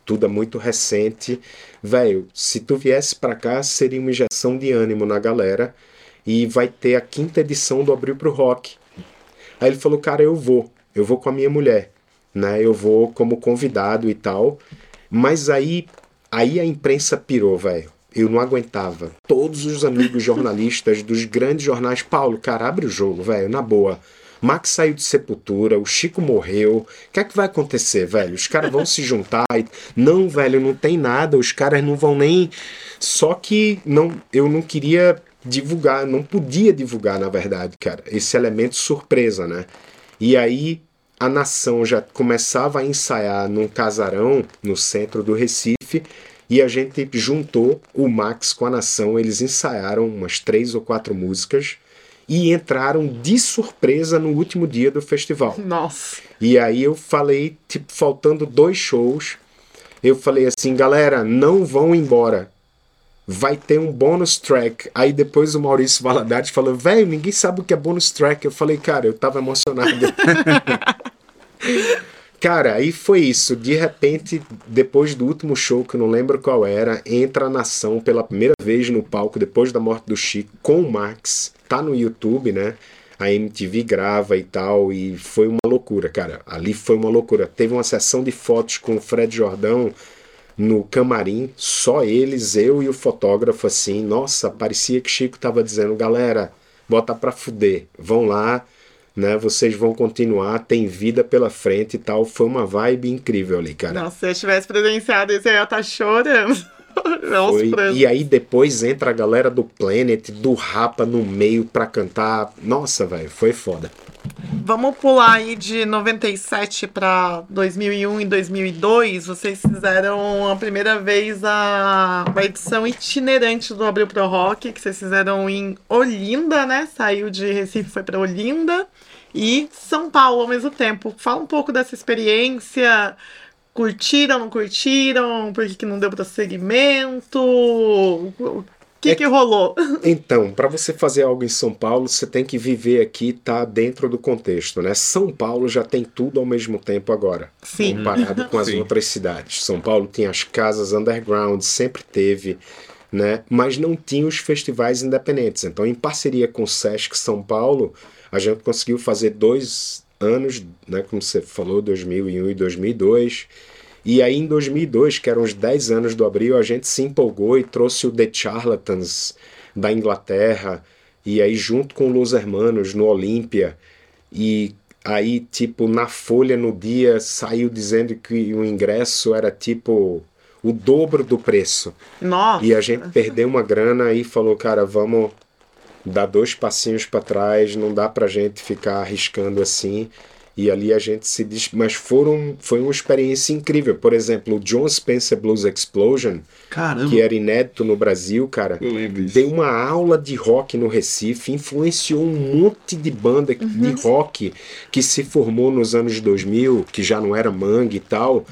Tudo é muito recente. Velho, se tu viesse pra cá, seria uma injeção de ânimo na galera. E vai ter a quinta edição do Abril pro Rock. Aí ele falou, cara, eu vou. Eu vou com a minha mulher. Né? Eu vou como convidado e tal. Mas aí, aí a imprensa pirou, velho. Eu não aguentava. Todos os amigos jornalistas dos grandes jornais, Paulo, cara, abre o jogo, velho, na boa. Max saiu de sepultura, o Chico morreu. O que é que vai acontecer, velho? Os caras vão se juntar e. Não, velho, não tem nada, os caras não vão nem. Só que não, eu não queria divulgar, não podia divulgar, na verdade, cara, esse elemento surpresa, né? E aí a nação já começava a ensaiar num casarão no centro do Recife e a gente juntou o Max com a nação. Eles ensaiaram umas três ou quatro músicas e entraram de surpresa no último dia do festival. Nossa. E aí eu falei, tipo, faltando dois shows, eu falei assim, galera, não vão embora. Vai ter um bônus track. Aí depois o Maurício Valadares falou, velho, ninguém sabe o que é bônus track. Eu falei, cara, eu tava emocionado. Cara, aí foi isso. De repente, depois do último show, que eu não lembro qual era, entra a nação pela primeira vez no palco, depois da morte do Chico, com o Max. Tá no YouTube, né? A MTV grava e tal, e foi uma loucura, cara. Ali foi uma loucura. Teve uma sessão de fotos com o Fred Jordão no camarim, só eles, eu e o fotógrafo, assim. Nossa, parecia que Chico tava dizendo, galera, bota pra fuder, vão lá, né? Vocês vão continuar, tem vida pela frente e tal. Foi uma vibe incrível ali, cara. Nossa, se eu tivesse presenciado isso, eu ia estar chorando. Aos Foi-. E aí depois entra a galera do Planet, do Rapa no meio pra cantar. Nossa, velho, foi foda. Vamos pular aí de 97 para 2001 e 2002. Vocês fizeram a primeira vez a, a edição itinerante do Abril Pro Rock, que vocês fizeram em Olinda, né? Saiu de Recife, foi para Olinda. E São Paulo ao mesmo tempo. Fala um pouco dessa experiência. Curtiram, não curtiram? Por que, que não deu prosseguimento? que, é que rolou? Então, para você fazer algo em São Paulo, você tem que viver aqui, tá dentro do contexto, né? São Paulo já tem tudo ao mesmo tempo agora, Sim. comparado com as Sim. outras cidades. São Paulo tem as casas underground, sempre teve, né? Mas não tinha os festivais independentes. Então, em parceria com o Sesc São Paulo, a gente conseguiu fazer dois anos, né? Como você falou, 2001 e 2002. E aí em 2002, que eram os 10 anos do Abril, a gente se empolgou e trouxe o The Charlatans da Inglaterra, e aí junto com Los Hermanos no Olímpia, e aí tipo na Folha no dia saiu dizendo que o ingresso era tipo o dobro do preço. Nossa. E a gente perdeu uma grana e falou, cara, vamos dar dois passinhos para trás, não dá pra gente ficar arriscando assim. E ali a gente se diz, mas foram foi uma experiência incrível. Por exemplo, o John Spencer Blues Explosion, Caramba. que era inédito no Brasil, cara, Eu lembro disso. deu uma aula de rock no Recife, influenciou um monte de banda de rock que se formou nos anos 2000, que já não era mangue e tal.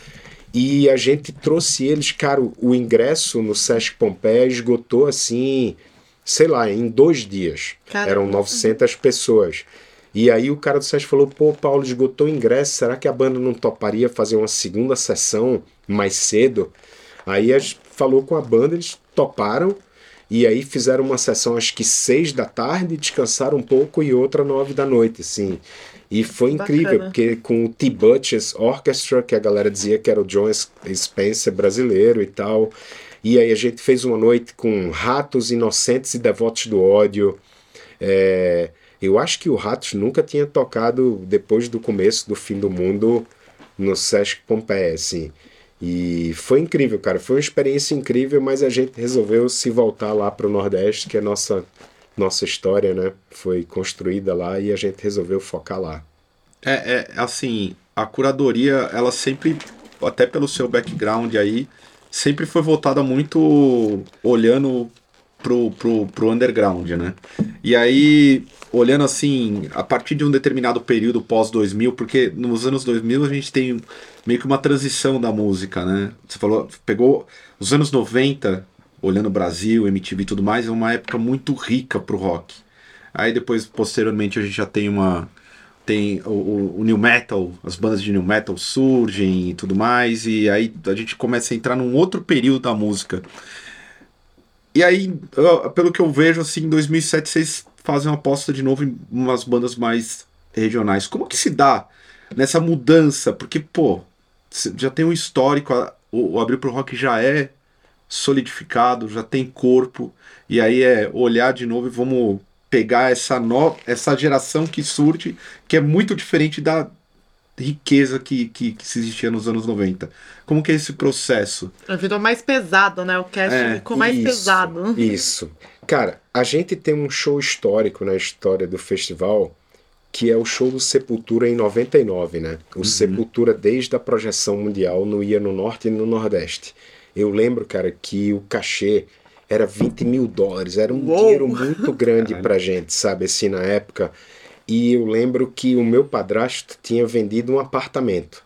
E a gente trouxe eles, cara, o- o ingresso no Sesc Pompeia esgotou assim, sei lá, em dois dias. Caramba. Eram 900 pessoas. E aí o cara do Sesc falou: pô, Paulo, esgotou o ingresso, será que a banda não toparia fazer uma segunda sessão mais cedo? Aí a gente falou com a banda, eles toparam. E aí fizeram uma sessão, acho que seis da tarde, descansaram um pouco e outra nove da noite, assim. E foi incrível, porque com o T-Butches Orchestra, que a galera dizia que era o John Spencer brasileiro e tal. E aí a gente fez uma noite com Ratos Inocentes e Devotos do Ódio. É, eu acho que o Ratos nunca tinha tocado depois do começo do fim do mundo no Sesc Pompeia, assim. E foi incrível, cara. Foi uma experiência incrível, mas a gente resolveu se voltar lá para o Nordeste, que é a nossa, nossa história, né? Foi construída lá e a gente resolveu focar lá. É, é, assim, a curadoria, ela sempre, até pelo seu background aí, sempre foi voltada muito olhando pro, pro, pro underground, né? E aí, olhando assim, a partir de um determinado período pós-2000, porque nos anos 2000 a gente tem meio que uma transição da música, né? Você falou, pegou os anos 90, olhando o Brasil, MTV e tudo mais, é uma época muito rica pro rock. Aí depois, posteriormente, a gente já tem uma tem o, o, o new metal, as bandas de new metal surgem e tudo mais, e aí a gente começa a entrar num outro período da música. E aí, eu- pelo que eu vejo, assim, em 2007 vocês fazem uma aposta de novo em umas bandas mais regionais. Como que se dá nessa mudança? Porque, pô, já tem um histórico, a- o, o Abril pro Rock já é solidificado, já tem corpo, e aí é olhar de novo e vamos pegar essa, no, essa geração que surge, que é muito diferente da riqueza que, que, que se existia nos anos 90. Como que é esse processo? Virou mais pesado, né? O cast É, ficou mais Isso, pesado. Isso. Cara, a gente tem um show histórico na história do festival, que é o show do Sepultura em 99, né? O Sepultura, desde a projeção mundial, não ia no norte e no nordeste. Eu lembro, cara, que o cachê era 20 mil dólares, era um Uou! dinheiro muito grande pra gente, sabe, assim, na época. E eu lembro que o meu padrasto tinha vendido um apartamento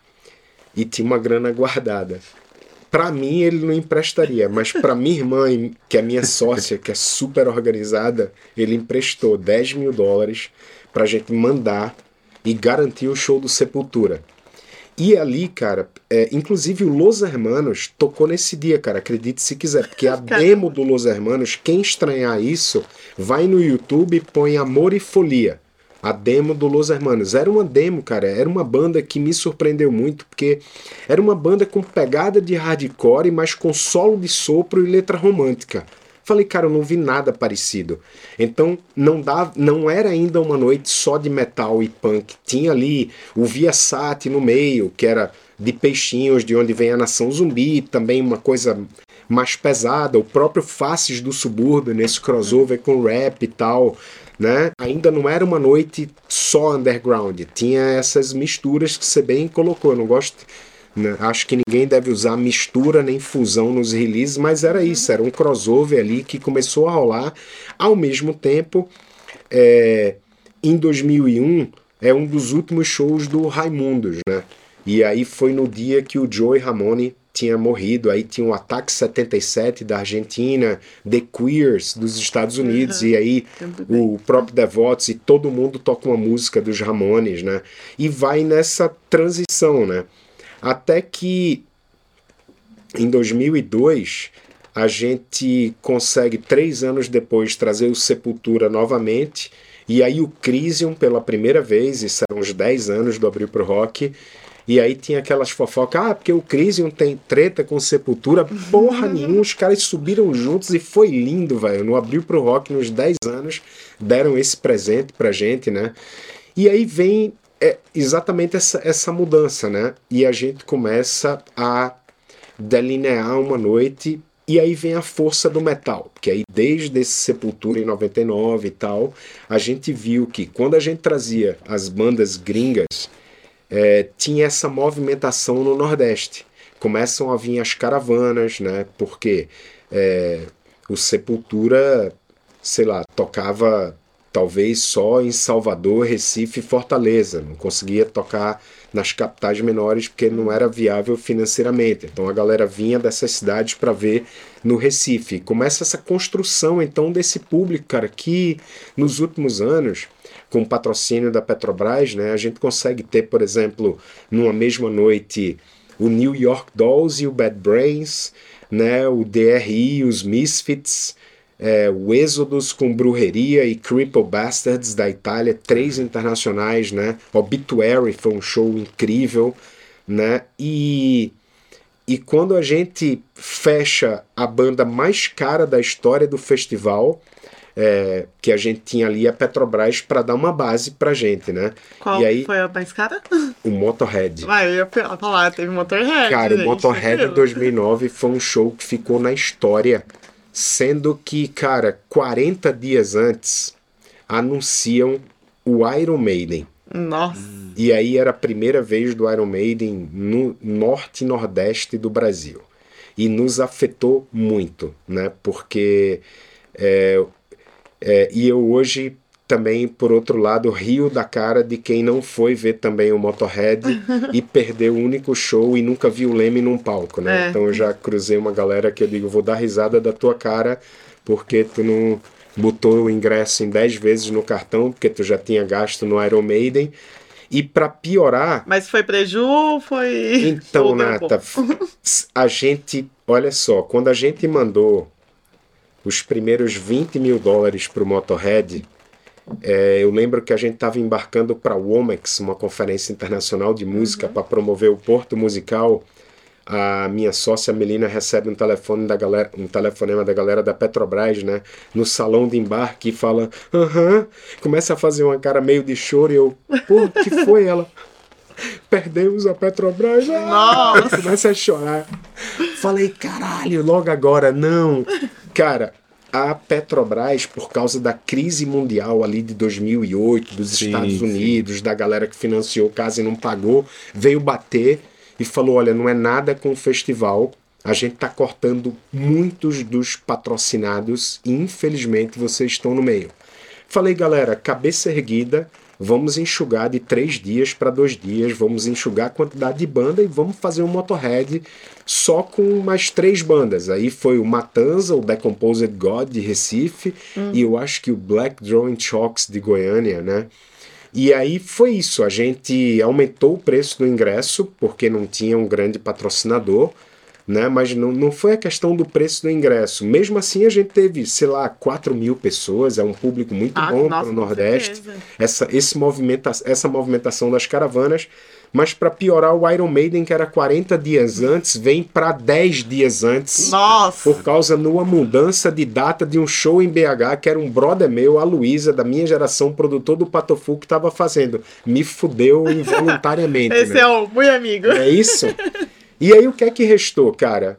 e tinha uma grana guardada. Pra mim ele não emprestaria, mas pra minha irmã, que é minha sócia, que é super organizada, ele emprestou 10 mil dólares pra gente mandar e garantir o show do Sepultura. E ali, cara, é, inclusive o Los Hermanos tocou nesse dia, cara, acredite se quiser, porque a demo do Los Hermanos, quem estranhar isso, vai no YouTube e põe Amor e Folia. A demo do Los Hermanos. Era uma demo, cara. Era uma banda que me surpreendeu muito, porque era uma banda com pegada de hardcore, mas com solo de sopro e letra romântica. Falei, cara, eu não vi nada parecido. Então, não dava, não era ainda uma noite só de metal e punk. Tinha ali o Viasat no meio, que era de peixinhos, de onde vem a nação zumbi, também uma coisa mais pesada, o próprio Faces do Subúrbio nesse crossover com rap e tal, né? Ainda não era uma noite só underground, tinha essas misturas que você bem colocou. Eu não gosto, né? acho que ninguém deve usar mistura nem fusão nos releases, mas era isso, era um crossover ali que começou a rolar ao mesmo tempo. É, em 2001 é um dos últimos shows do Raimundos, né? E aí foi no dia que o Joey Ramone tinha morrido. Aí tinha o Ataque 77 da Argentina, The Queers dos Estados Unidos, uhum. e aí o próprio Devotes, e todo mundo toca uma música dos Ramones, né? E vai nessa transição, né? Até que em 2002 a gente consegue, três anos depois, trazer o Sepultura novamente. E aí o Crisium pela primeira vez, isso eram uns 10 anos do Abril pro Rock. E aí tinha aquelas fofocas, ah, porque o Crisium tem treta com Sepultura. Porra nenhuma, os caras subiram juntos e foi lindo, velho. No Abril pro Rock, nos 10 anos, deram esse presente pra gente, né? E aí vem é, exatamente essa, essa mudança, né? E a gente começa a delinear uma noite e aí vem a força do metal, porque aí desde esse Sepultura em 99 e tal, a gente viu que quando a gente trazia as bandas gringas, é, tinha essa movimentação no Nordeste. Começam a vir as caravanas, né? Porque é, o Sepultura, sei lá, tocava talvez só em Salvador, Recife e Fortaleza, não conseguia tocar nas capitais menores porque não era viável financeiramente. Então a galera vinha dessas cidades para ver no Recife. Começa essa construção então desse público, cara, que nos últimos anos com o patrocínio da Petrobras, né, a gente consegue ter, por exemplo, numa mesma noite o New York Dolls e o Bad Brains, né, o DRI, os Misfits, é, o Êxodos com Brujeria e Cripple Bastards da Itália, três internacionais, né? Obituary foi um show incrível, né? E, e quando a gente fecha a banda mais cara da história do festival, é, que a gente tinha ali a Petrobras para dar uma base pra gente, né? Qual aí, foi a mais cara? O Motorhead. Vai, eu ia falar, teve Motorhead. Cara, gente, o Motorhead em 2009 foi um show que ficou na história Sendo que, cara, 40 dias antes anunciam o Iron Maiden. Nossa. E aí era a primeira vez do Iron Maiden no norte e nordeste do Brasil. E nos afetou muito, né? Porque. É, é, e eu hoje também, por outro lado, rio da cara de quem não foi ver também o Motorhead e perdeu o único show e nunca viu o Leme num palco, né? É. Então eu já cruzei uma galera que eu digo, vou dar risada da tua cara porque tu não botou o ingresso em 10 vezes no cartão, porque tu já tinha gasto no Iron Maiden. E para piorar. Mas foi preju foi. Então, Nata, a gente. Olha só, quando a gente mandou os primeiros 20 mil dólares pro Motorhead, é, eu lembro que a gente estava embarcando para o Womex, uma conferência internacional de música, uhum. para promover o Porto Musical. A minha sócia Melina recebe um telefone da galera, um telefonema da galera da Petrobras, né, no salão de embarque e fala: "Aham", começa a fazer uma cara meio de choro e eu, pô, que foi ela? Perdemos a Petrobras. Ah! Nossa. Começa a chorar. Falei, caralho, logo agora, não. Cara, a Petrobras, por causa da crise mundial ali de 2008, dos sim, Estados Unidos, sim. da galera que financiou o caso e não pagou, veio bater e falou: olha, não é nada com o festival, a gente está cortando muitos dos patrocinados e infelizmente vocês estão no meio. Falei, galera, cabeça erguida, vamos enxugar de três dias para dois dias, vamos enxugar a quantidade de banda e vamos fazer um Motorhead só com mais três bandas. Aí foi o Matanza, o Decomposed God de Recife hum. e eu acho que o Black Drawing Chalks de Goiânia, né? E aí foi isso, a gente aumentou o preço do ingresso porque não tinha um grande patrocinador né? Mas não, não foi a questão do preço do ingresso. Mesmo assim, a gente teve, sei lá, 4 mil pessoas, é um público muito ah, bom para o Nordeste. Essa, esse movimenta essa movimentação das caravanas. Mas para piorar, o Iron Maiden, que era 40 dias antes, vem para 10 dias antes. Nossa! Por causa de uma mudança de data de um show em BH, que era um brother meu, a Luísa, da minha geração, produtor do Patofu, que estava fazendo. Me fudeu involuntariamente. Esse né? é o muito amigo. É isso? E aí o que é que restou, cara?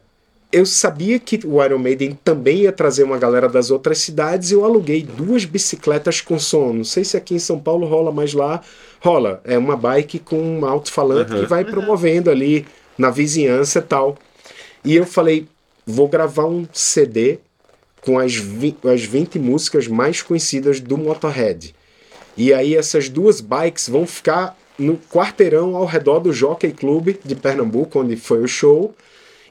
Eu sabia que o Iron Maiden também ia trazer uma galera das outras cidades e eu aluguei duas bicicletas com som. Não sei se aqui em São Paulo rola, mas lá rola. É uma bike com um alto-falante uhum. que vai promovendo ali na vizinhança e tal. E eu falei, vou gravar um CD com as, vi as 20 músicas mais conhecidas do Motorhead. E aí essas duas bikes vão ficar no quarteirão ao redor do Jockey Club de Pernambuco, onde foi o show.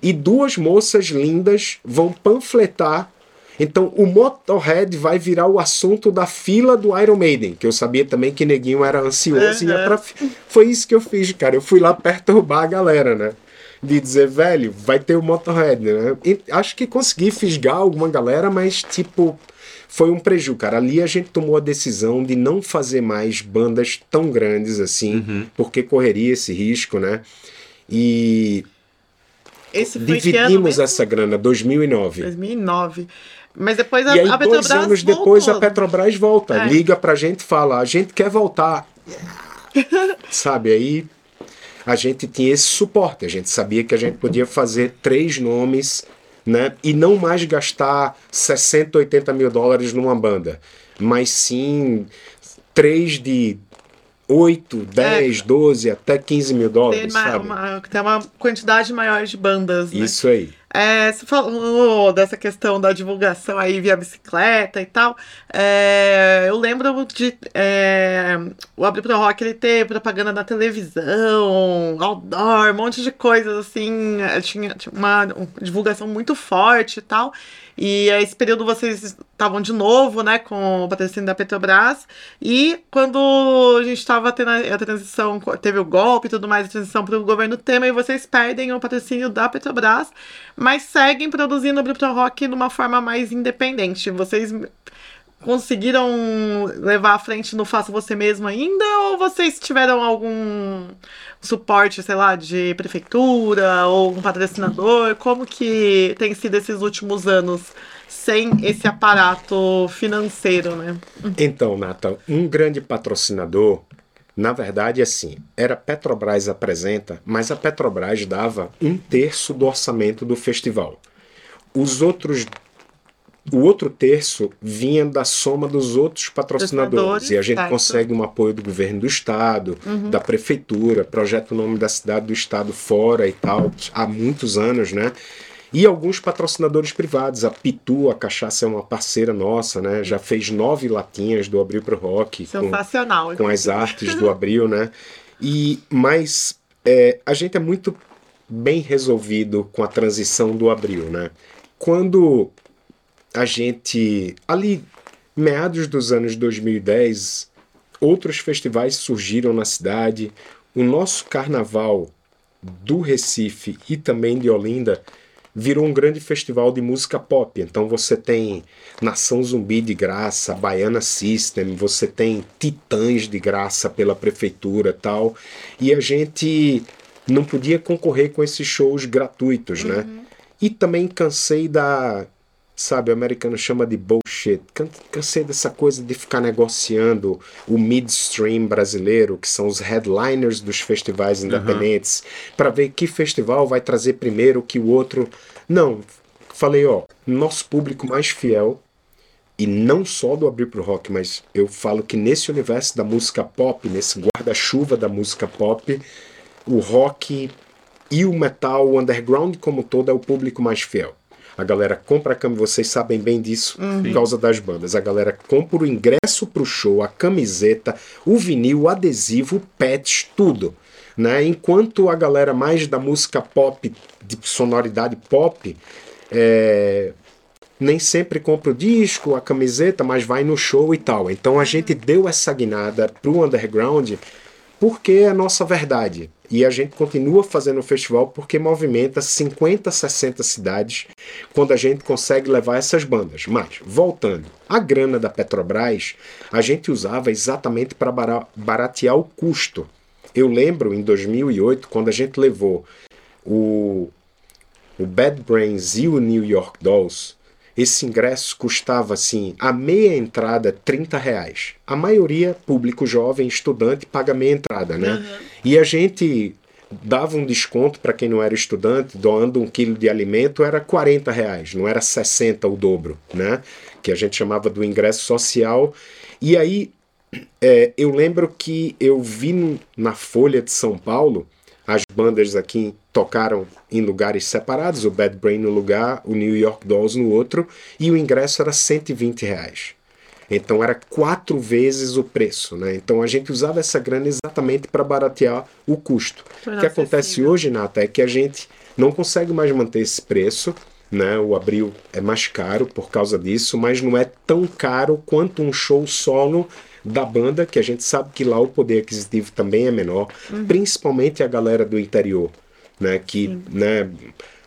e duas moças lindas vão panfletar. Então o Motorhead vai virar o assunto da fila do Iron Maiden, que eu sabia também que Neguinho era ansioso e ia pra... Foi isso que eu fiz, cara. Eu fui lá perturbar a galera, né? De dizer, velho, vai ter o Motorhead, né? E acho que consegui fisgar alguma galera, mas tipo, foi um prejuízo, cara. Ali a gente tomou a decisão de não fazer mais bandas tão grandes assim, Uhum. porque correria esse risco, né? E Esse foi que ano dividimos mesmo? essa grana, 2009. 2009. Mas depois a, E aí, a dois Petrobras anos depois, voltou. a Petrobras volta, É. liga pra gente e fala: a gente quer voltar. Sabe, aí a gente tinha esse suporte, a gente sabia que a gente podia fazer três nomes, né? E não mais gastar 60, 80 mil dólares numa banda, mas sim três de 8, 10, 12, até 15 mil dólares, uma, sabe? uma, ter uma quantidade maior de bandas, né? Isso aí. É, você falou dessa questão da divulgação aí via bicicleta e tal. É, eu lembro de é, o Abre Pro Rock ele ter propaganda na televisão, outdoor, um monte de coisas assim. é, Tinha, tinha uma divulgação muito forte e tal. E esse período vocês estavam de novo, né, com o patrocínio da Petrobras. E quando a gente estava tendo a transição, teve o golpe e tudo mais, a transição para o governo Temer, vocês perdem o patrocínio da Petrobras, mas seguem produzindo o Bruto Rock de uma forma mais independente. Vocês conseguiram levar à frente no Faça Você Mesmo ainda? Ou vocês tiveram algum suporte, sei lá, de prefeitura ou patrocinador? Como que tem sido esses últimos anos sem esse aparato financeiro, né? Então, Nathan, um grande patrocinador, na verdade, assim, era Petrobras apresenta, mas a Petrobras dava um terço do orçamento do festival. Os outros. O outro terço vinha da soma dos outros patrocinadores. Patrocinadores, E a gente certo. consegue um apoio do governo do estado, da prefeitura, projeta o nome da cidade do estado fora e tal, há muitos anos, né? E alguns patrocinadores privados. A Pitu, a cachaça é uma parceira nossa, né? Já fez nove latinhas do Abril pro Rock. Com, Sensacional. com as artes do Abril, né? E, mas é, a gente é muito bem resolvido com a transição do Abril, né? Quando a gente, ali, meados dos anos 2010, outros festivais surgiram na cidade. O nosso carnaval do Recife e também de Olinda virou um grande festival de música pop. Então você tem Nação Zumbi de graça, Baiana System, você tem Titãs de graça pela prefeitura tal. E a gente não podia concorrer com esses shows gratuitos, né? E também cansei da. Sabe, o americano chama de bullshit. Can- Cansei dessa coisa de ficar negociando o midstream brasileiro, que são os headliners dos festivais independentes, para ver que festival vai trazer primeiro que o outro. Não, falei, ó, nosso público mais fiel, e não só do Abrir pro Rock, mas eu falo que nesse universo da música pop, nesse guarda-chuva da música pop, o rock e o metal, o underground como todo, é o público mais fiel. A galera compra a camiseta, vocês sabem bem disso por causa das bandas. A galera compra o ingresso pro show, a camiseta, o vinil, o adesivo, o patch, tudo. Né? Enquanto a galera mais da música pop, de sonoridade pop, é, nem sempre compra o disco, a camiseta, mas vai no show e tal. Então a gente deu essa guinada pro underground porque é a nossa verdade. E a gente continua fazendo o festival porque movimenta 50, 60 cidades quando a gente consegue levar essas bandas. Mas, voltando, a grana da Petrobras a gente usava exatamente para bara- baratear o custo. Eu lembro em 2008, quando a gente levou o, o Bad Brains e o New York Dolls, esse ingresso custava assim, a meia entrada 30 reais. A maioria, público jovem, estudante, paga meia entrada, né? E a gente dava um desconto para quem não era estudante, doando um quilo de alimento, era 40 reais, não era 60 o dobro, né? Que a gente chamava do ingresso social. E aí é, eu lembro que eu vi na Folha de São Paulo, as bandas aqui tocaram em lugares separados, o Bad Brain no lugar, o New York Dolls no outro, e o ingresso era 120 reais. Então era quatro vezes o preço, né? Então a gente usava essa grana exatamente para baratear o custo. O que acontece acessível. hoje, Nata, é que a gente não consegue mais manter esse preço, né? O abril é mais caro por causa disso, mas não é tão caro quanto um show solo da banda, que a gente sabe que lá o poder aquisitivo também é menor, uhum. principalmente a galera do interior, né? Que, né?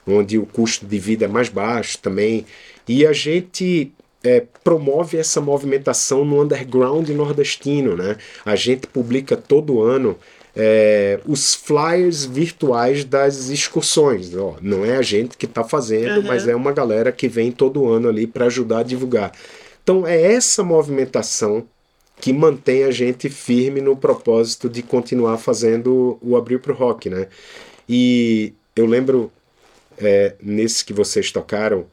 Onde o custo de vida é mais baixo também. E a gente é, promove essa movimentação no underground nordestino, né? A gente publica todo ano é, os flyers virtuais das excursões. Ó, não é a gente que está fazendo, uhum. mas é uma galera que vem todo ano ali para ajudar a divulgar. Então é essa movimentação que mantém a gente firme no propósito de continuar fazendo o Abril para o Rock, né? E eu lembro é, nesse que vocês tocaram,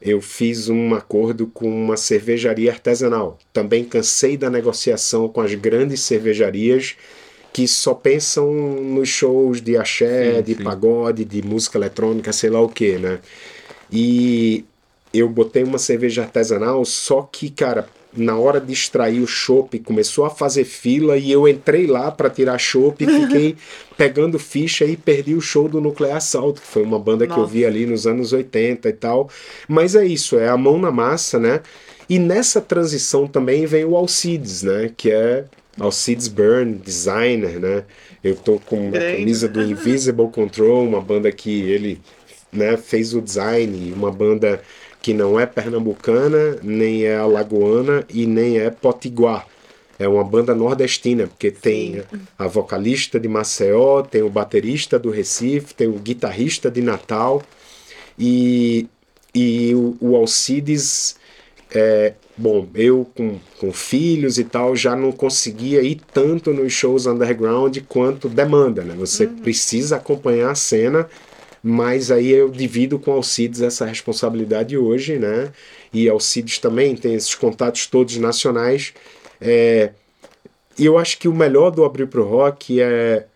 eu fiz um acordo com uma cervejaria artesanal. Também cansei da negociação com as grandes cervejarias que só pensam nos shows de axé, sim, de sim. pagode, de música eletrônica, sei lá o que, né? E eu botei uma cerveja artesanal, só que, cara, na hora de extrair o chopp, começou a fazer fila e eu entrei lá para tirar chopp e fiquei pegando ficha e perdi o show do Nuclear Assault, que foi uma banda Nossa. que eu vi ali nos anos 80 e tal. Mas é isso, é a mão na massa, né? E nessa transição também vem o Alcides, né? Que é Alcides Burn, designer, né? Eu tô com uma camisa do Invisible Control, uma banda que ele né, fez o design, uma banda que não é pernambucana, nem é alagoana e nem é potiguar. É uma banda nordestina, porque tem a vocalista de Maceió, tem o baterista do Recife, tem o guitarrista de Natal e, e o, o Alcides, é, bom, eu com, com filhos e tal, já não conseguia ir tanto nos shows underground quanto demanda, né? Você uhum. precisa acompanhar a cena mas aí eu divido com Alcides essa responsabilidade hoje, né? E Alcides também tem esses contatos todos nacionais. É, e eu acho que o melhor do Abrir pro Rock é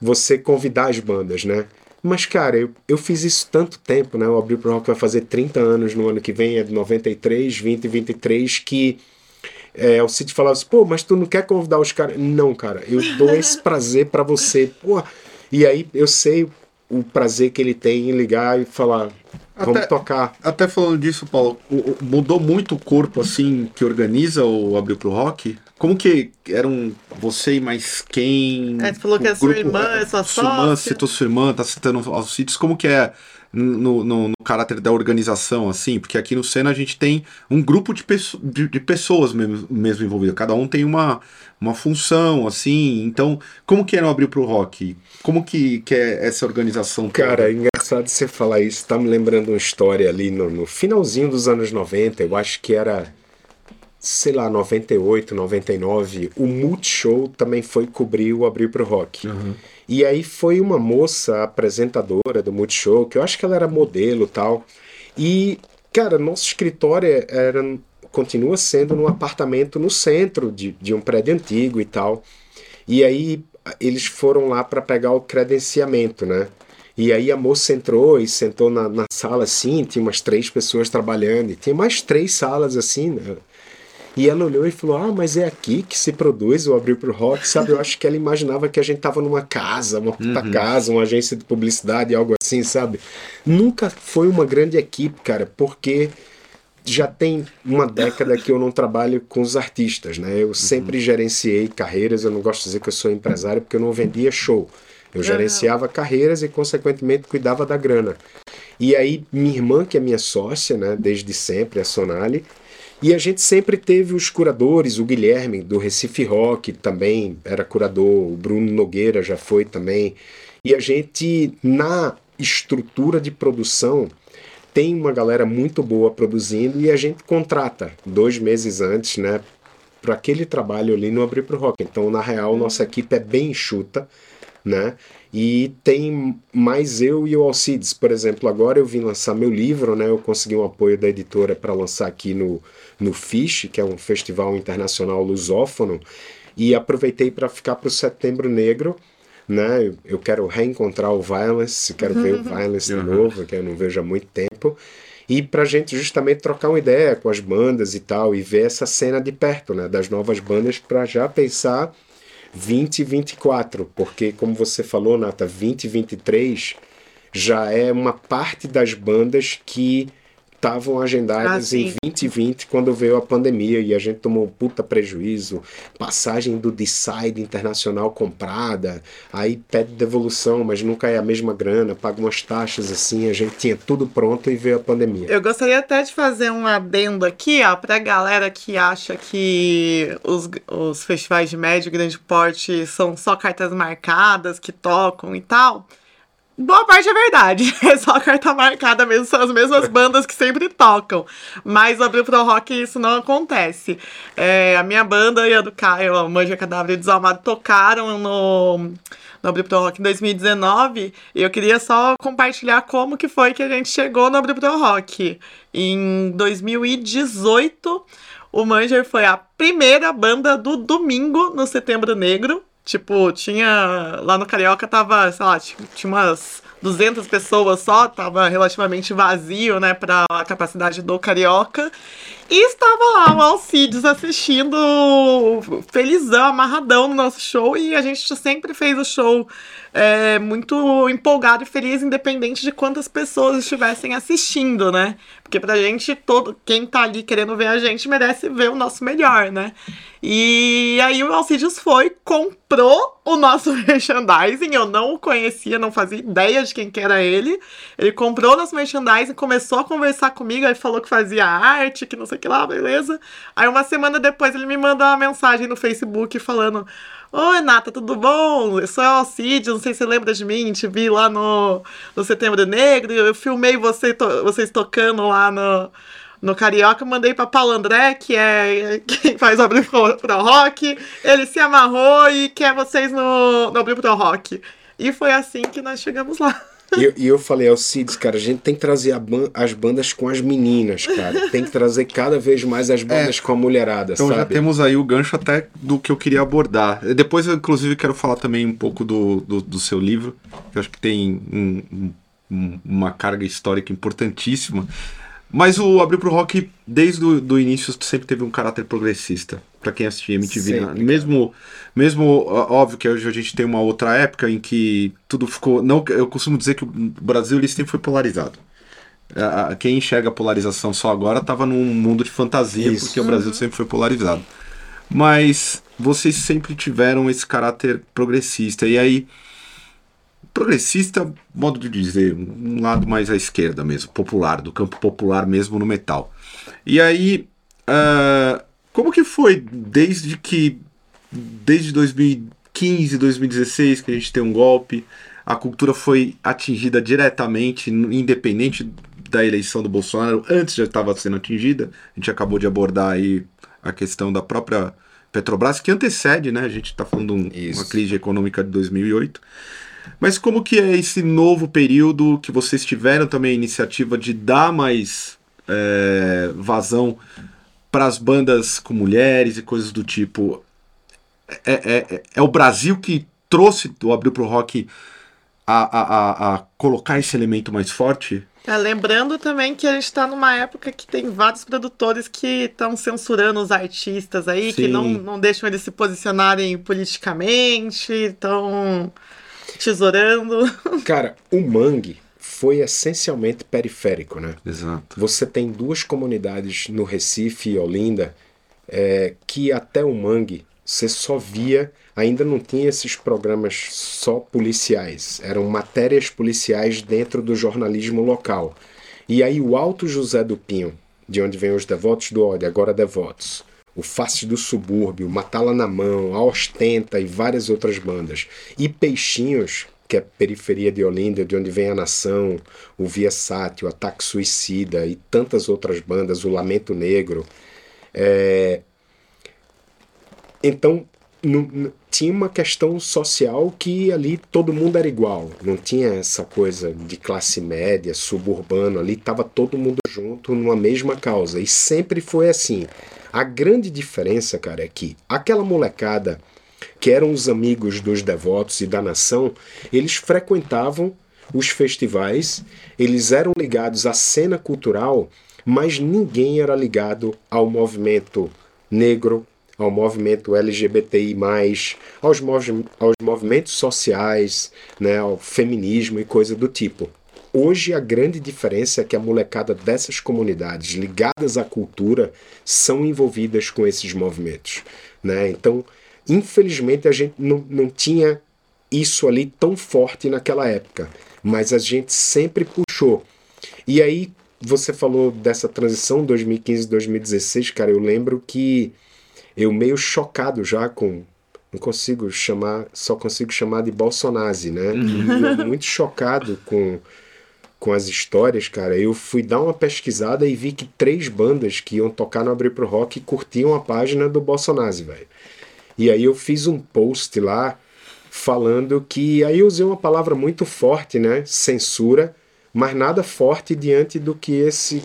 você convidar as bandas, né? Mas, cara, eu, eu fiz isso tanto tempo, né? O Abrir pro Rock vai fazer 30 anos no ano que vem, é de 93, 20, 23, que é, Cid falava assim, pô, mas tu não quer convidar os caras? Não, cara, eu dou esse prazer para você, pô. E aí eu sei o prazer que ele tem em ligar e falar, vamos até, tocar. Até falando disso, Paulo, mudou muito o corpo assim que organiza o Abril pro Rock? Como que eram você e mais quem? É, você falou que é sua irmã, é sua sócia. Sua irmã, citou sua irmã, tá citando os sítios. Como que é no, no, no, caráter da organização, assim? Porque aqui no Sena a gente tem um grupo de, de, de pessoas mesmo, mesmo envolvidas. Cada um tem uma, uma função, assim. Então, como que é Abril pro Rock? Como que, que é essa organização? Cara, é engraçado você falar isso. Tá me lembrando uma história ali no, no finalzinho dos anos 90. Eu acho que era sei lá, 98, 99, o Multishow também foi cobrir o Abril pro Rock. Uhum. E aí foi uma moça apresentadora do Multishow, que eu acho que ela era modelo tal. E, cara, nosso escritório era, continua sendo num apartamento no centro de, de um prédio antigo e tal. E aí eles foram lá para pegar o credenciamento, né? E aí a moça entrou e sentou na, na sala assim, tinha umas três pessoas trabalhando, e tinha mais três salas assim, né? E ela olhou e falou: Ah, mas é aqui que se produz o Abril pro Rock, sabe? Eu acho que ela imaginava que a gente tava numa casa, uma puta uhum. casa, uma agência de publicidade, algo assim, sabe? Nunca foi uma grande equipe, cara, porque já tem uma década que eu não trabalho com os artistas, né? Eu uhum. sempre gerenciei carreiras, eu não gosto de dizer que eu sou empresário porque eu não vendia show. Eu gerenciava carreiras e, consequentemente, cuidava da grana. E aí, minha irmã, que é minha sócia, né, desde sempre, a Sonali, e a gente sempre teve os curadores, o Guilherme do Recife Rock também era curador, o Bruno Nogueira já foi também. E a gente, na estrutura de produção, tem uma galera muito boa produzindo e a gente contrata dois meses antes, né, para aquele trabalho ali no Abrir pro Rock. Então, na real, nossa equipe é bem enxuta, né? E tem mais eu e o Alcides. Por exemplo, agora eu vim lançar meu livro, né? Eu consegui um apoio da editora para lançar aqui no, no FISH, que é um festival internacional lusófono, e aproveitei para ficar para o Setembro Negro. Né? Eu quero reencontrar o Violence, quero ver o Violence de novo, que eu não vejo há muito tempo. E para a gente justamente trocar uma ideia com as bandas e tal, e ver essa cena de perto, né? Das novas bandas, para já pensar 2024, porque como você falou, Nata, 2023 já é uma parte das bandas que estavam agendadas Ah, em sim. 2020 quando veio a pandemia e a gente tomou um puta prejuízo, passagem do Decide internacional comprada, aí pede devolução, mas nunca é a mesma grana, paga umas taxas assim, a gente tinha tudo pronto e veio a pandemia. Eu gostaria até de fazer um adendo aqui, ó, pra galera que acha que os, os festivais de médio e grande porte são só cartas marcadas que tocam e tal. Boa parte é verdade. É só carta marcada mesmo, são as mesmas bandas que sempre tocam. Mas no Abril Pro Rock isso não acontece. É, a minha banda e a do Caio, a Manja Cadáver e Desalmado, tocaram no, no Abril Pro Rock em 2019. E eu queria só compartilhar como que foi que a gente chegou no Abril Pro Rock. Em 2018, o Manger foi a primeira banda do domingo no Setembro Negro. Tipo, tinha. Lá no Carioca tava, sei lá, tinha umas 200 pessoas só, tava relativamente vazio, né, pra capacidade do Carioca. E estava lá o Alcides assistindo, felizão, amarradão no nosso show. E a gente sempre fez o show é, muito empolgado e feliz, independente de quantas pessoas estivessem assistindo, né? Porque pra gente, todo, quem tá ali querendo ver a gente merece ver o nosso melhor, né? E aí o Alcides foi, comprou o nosso merchandising. Eu não o conhecia, não fazia ideia de quem que era ele. Ele comprou o nosso merchandising, começou a conversar comigo, aí falou que fazia arte, que não sei o que lá, beleza. Aí uma semana depois ele me mandou uma mensagem no Facebook falando. Oi, Nata, tudo bom? Eu sou o Alcides, não sei se você lembra de mim, te vi lá no, no Setembro Negro, eu filmei você to- vocês tocando lá no, no Carioca, mandei pra Paulo André, que é quem faz o Abril Pro Rock, ele se amarrou e quer vocês no, no Abril Pro Rock. E foi assim que nós chegamos lá. E eu, e eu falei cara, a gente tem que trazer ban- as bandas com as meninas, cara. Tem que trazer cada vez mais as bandas com a mulherada, Então já sabe? temos aí o gancho até do que eu queria abordar. Depois eu, inclusive, quero falar também um pouco do, do, do seu livro, que eu acho que tem um- um- uma carga histórica importantíssima. Mas o Abril pro Rock, desde o do início, sempre teve um caráter progressista. Pra quem assistia MTV, Sempre, né? cara. mesmo, mesmo óbvio que hoje a gente tem uma outra época em que tudo ficou. Não, eu costumo dizer que o Brasil ele sempre foi polarizado. Quem enxerga a polarização só agora estava num mundo de fantasia, Isso. porque o Brasil sempre foi polarizado. Mas vocês sempre tiveram esse caráter progressista. E aí, progressista, modo de dizer, um lado mais à esquerda mesmo, popular, do campo popular mesmo no metal. E aí, ah, como que foi desde que, desde 2015, 2016, que a gente tem um golpe, a cultura foi atingida diretamente, independente da eleição do Bolsonaro, antes já estava sendo atingida, a gente acabou de abordar aí a questão da própria Petrobras, que antecede, né? A gente está falando de um- uma crise econômica de 2008. Mas como que é esse novo período que vocês tiveram também a iniciativa de dar mais é, vazão para as bandas com mulheres e coisas do tipo? É, é, é- é o Brasil que trouxe o Abril pro Rock a, a, a, colocar esse elemento mais forte? É, lembrando também que a gente tá numa época que tem vários produtores que estão censurando os artistas aí, que Sim. não, não deixam eles se posicionarem politicamente, estão tesourando. Cara, o mangue foi essencialmente periférico, né? Exato. Você tem duas comunidades no Recife e Olinda é, que até o mangue você só via, ainda não tinha esses programas só policiais, eram matérias policiais dentro do jornalismo local. E aí o Alto José do Pinho, de onde vem os Devotos do Ódio, agora Devotos, o Face do Subúrbio, Matala na Mão, a Ostenta e várias outras bandas. E Peixinhos, que é periferia de Olinda, de onde vem a Nação, o Via Sátio, Ataque Suicida e tantas outras bandas, o Lamento Negro. É, Então, não- tinha uma questão social que ali todo mundo era igual. Não tinha essa coisa de classe média, suburbano. Ali estava todo mundo junto numa mesma causa. E sempre foi assim. A grande diferença, cara, é que aquela molecada que eram os amigos dos devotos e da nação, eles frequentavam os festivais, eles eram ligados à cena cultural, mas ninguém era ligado ao movimento negro, ao movimento LGBTI, aos, movi aos movimentos sociais, né, ao feminismo e coisa do tipo. Hoje a grande diferença é que a molecada dessas comunidades ligadas à cultura são envolvidas com esses movimentos. Né? Então, infelizmente, a gente não, não tinha isso ali tão forte naquela época, mas a gente sempre puxou. E aí, você falou dessa transição 2015-2016, cara, eu lembro que eu meio chocado já com não consigo chamar, só consigo chamar de Bolsonaro, né? Uhum. Muito chocado com, com as histórias, cara. Eu fui dar uma pesquisada e vi que três bandas que iam tocar no Abrir pro Rock curtiam a página do Bolsonaro, velho. E aí eu fiz um post lá falando que aí eu usei uma palavra muito forte, né? Censura, mas nada forte diante do que esse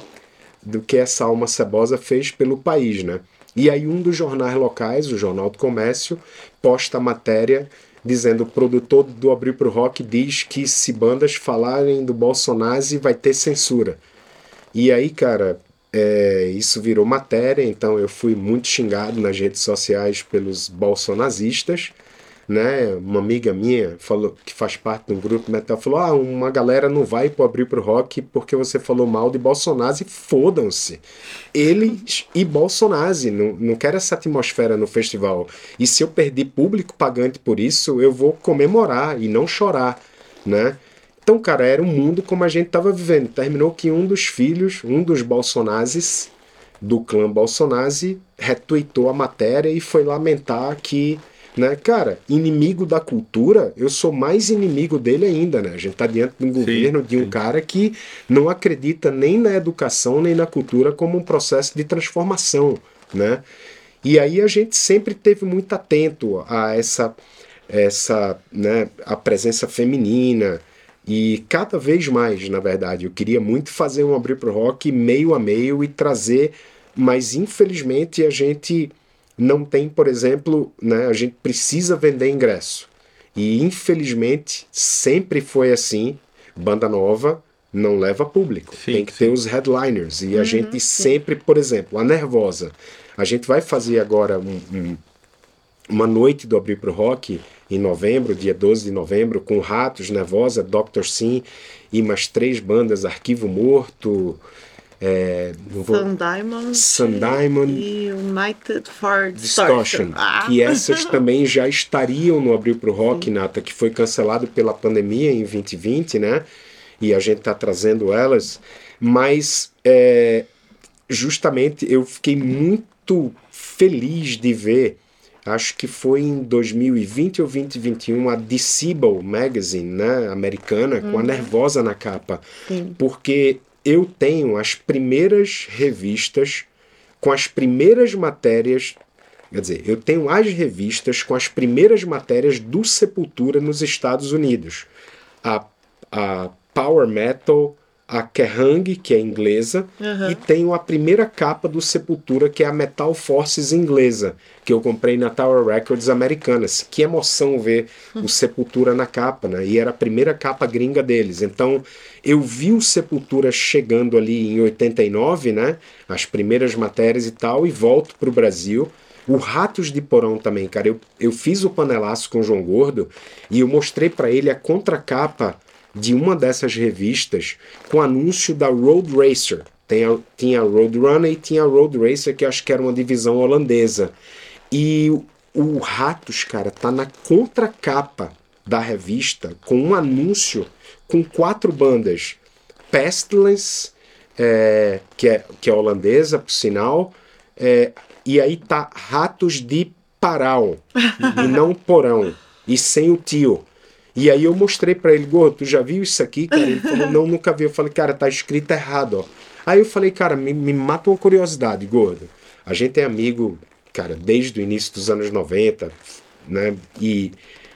do que essa alma cebosa fez pelo país, né? E aí um dos jornais locais, o Jornal do Comércio, posta a matéria dizendo o produtor do Abrir pro Rock diz que se bandas falarem do Bolsonaro vai ter censura. E aí, cara, é, isso virou matéria, então eu fui muito xingado nas redes sociais pelos bolsonazistas né? Uma amiga minha falou que faz parte de um grupo metal falou: "Ah, uma galera não vai pro abrir pro rock porque você falou mal de Bolsonaro e fodam-se. Eles e Bolsonaro não, não quero essa atmosfera no festival. E se eu perder público pagante por isso, eu vou comemorar e não chorar, né? Então, cara, era um mundo como a gente estava vivendo. Terminou que um dos filhos, um dos Bolsonares do clã Bolsonaro, retweetou a matéria e foi lamentar que né? Cara, inimigo da cultura, eu sou mais inimigo dele ainda, né? A gente tá diante de um sim, governo de um sim. cara que não acredita nem na educação nem na cultura como um processo de transformação, né? E aí a gente sempre teve muito atento a essa essa, né, a presença feminina e cada vez mais, na verdade, eu queria muito fazer um abrir pro rock meio a meio e trazer, mas infelizmente a gente não tem, por exemplo, né, a gente precisa vender ingresso. E infelizmente sempre foi assim, banda nova não leva público. Sim, tem que sim. ter os headliners. E uhum, a gente sim. sempre, por exemplo, a Nervosa. A gente vai fazer agora um, um, uma noite do Abrir pro Rock em novembro, dia 12 de novembro, com Ratos, Nervosa, Dr. Sim e mais três bandas, Arquivo Morto, é, Sun Diamond, Sun Diamond e United for Distortion, ah. que essas também já estariam no Abril para o Rock, Sim. Nata, que foi cancelado pela pandemia em 2020, né? E a gente está trazendo elas, mas é, justamente eu fiquei muito feliz de ver acho que foi em 2020 ou 2021, a Decibel Magazine, né, americana, com a uhum. Nervosa na capa. Sim. Porque eu tenho as primeiras revistas com as primeiras matérias. Quer dizer, eu tenho as revistas com as primeiras matérias do Sepultura nos Estados Unidos. A, a Power Metal a Kerrang, que é inglesa, uhum. e tenho a primeira capa do Sepultura, que é a Metal Forces inglesa, que eu comprei na Tower Records americanas. Que emoção ver uhum. o Sepultura na capa, né? E era a primeira capa gringa deles. Então, eu vi o Sepultura chegando ali em 89, né? As primeiras matérias e tal, e volto para o Brasil. O Ratos de Porão também, cara. Eu, eu fiz o panelaço com o João Gordo e eu mostrei para ele a contracapa de uma dessas revistas com anúncio da Road Racer. Tinha a Road Runner e tinha a Road Racer, que acho que era uma divisão holandesa. E o, o Ratos, cara, tá na contracapa da revista com um anúncio com quatro bandas. Pestilence, é, que, é, que é holandesa, por sinal, é, e aí tá Ratos de Parau, e não Porão, e sem o tio. E aí eu mostrei para ele, Gordo, tu já viu isso aqui, cara? Ele falou, não, nunca vi. Eu falei, cara, tá escrito errado, ó. Aí eu falei, cara, me, me mata uma curiosidade, Gordo. A gente é amigo, cara, desde o início dos anos 90, né? E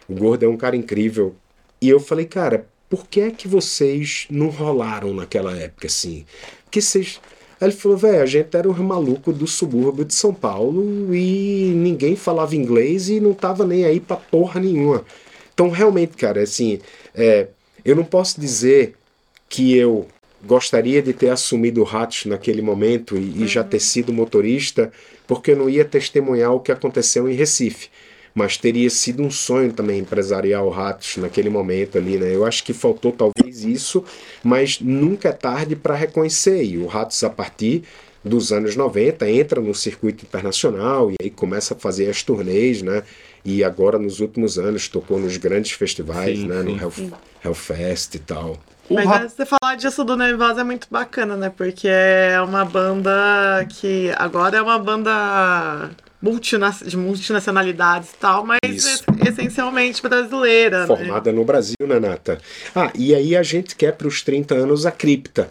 o Gordo é um cara incrível. E eu falei, cara, por que é que vocês não rolaram naquela época, assim? Porque vocês... Aí ele falou, velho, a gente era o maluco do subúrbio de São Paulo e ninguém falava inglês e não tava nem aí pra porra nenhuma. Então, realmente, cara, assim, é, eu não posso dizer que eu gostaria de ter assumido o Ratos naquele momento e, uhum. e, já ter uhum. sido motorista, porque eu não ia testemunhar o que aconteceu em Recife. mas teria sido um sonho também empresarial Ratos naquele momento ali, né? Eu acho que faltou talvez isso, mas nunca é tarde para reconhecer. E o Ratos, a partir dos anos 90, entra no circuito internacional e aí começa a fazer as turnês, né? E agora, nos últimos anos, tocou nos grandes festivais, Sim, né? sim, no Hell, Hellfest e tal. O Mas Ra- é, você falar disso do Nervosa é muito bacana, né? Porque é uma banda que agora é uma banda multina de multinacionalidades e tal, mas essencialmente brasileira, né? Formada no Brasil, né, Nata? Ah, e aí a gente quer para os 30 anos a Cripta.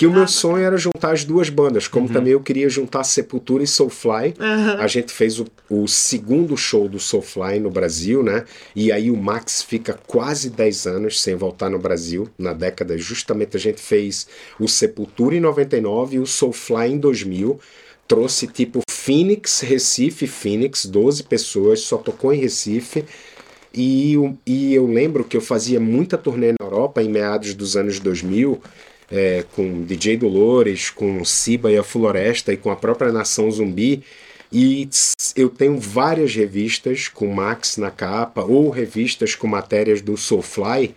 Que o meu sonho era juntar as duas bandas, como também eu queria juntar Sepultura e Soulfly. A gente fez o, o segundo show do Soulfly no Brasil, né? E aí o Max fica quase 10 anos sem voltar no Brasil, na década. Justamente a gente fez o Sepultura em 99 e o Soulfly em 2000. Trouxe tipo Phoenix, Recife, Phoenix, 12 pessoas, só tocou em Recife. E, e eu lembro que eu fazia muita turnê na Europa em meados dos anos 2000, é, com DJ Dolores, com Siba e a Floresta e com a própria Nação Zumbi. E eu tenho várias revistas com Max na capa, ou revistas com matérias do Soulfly,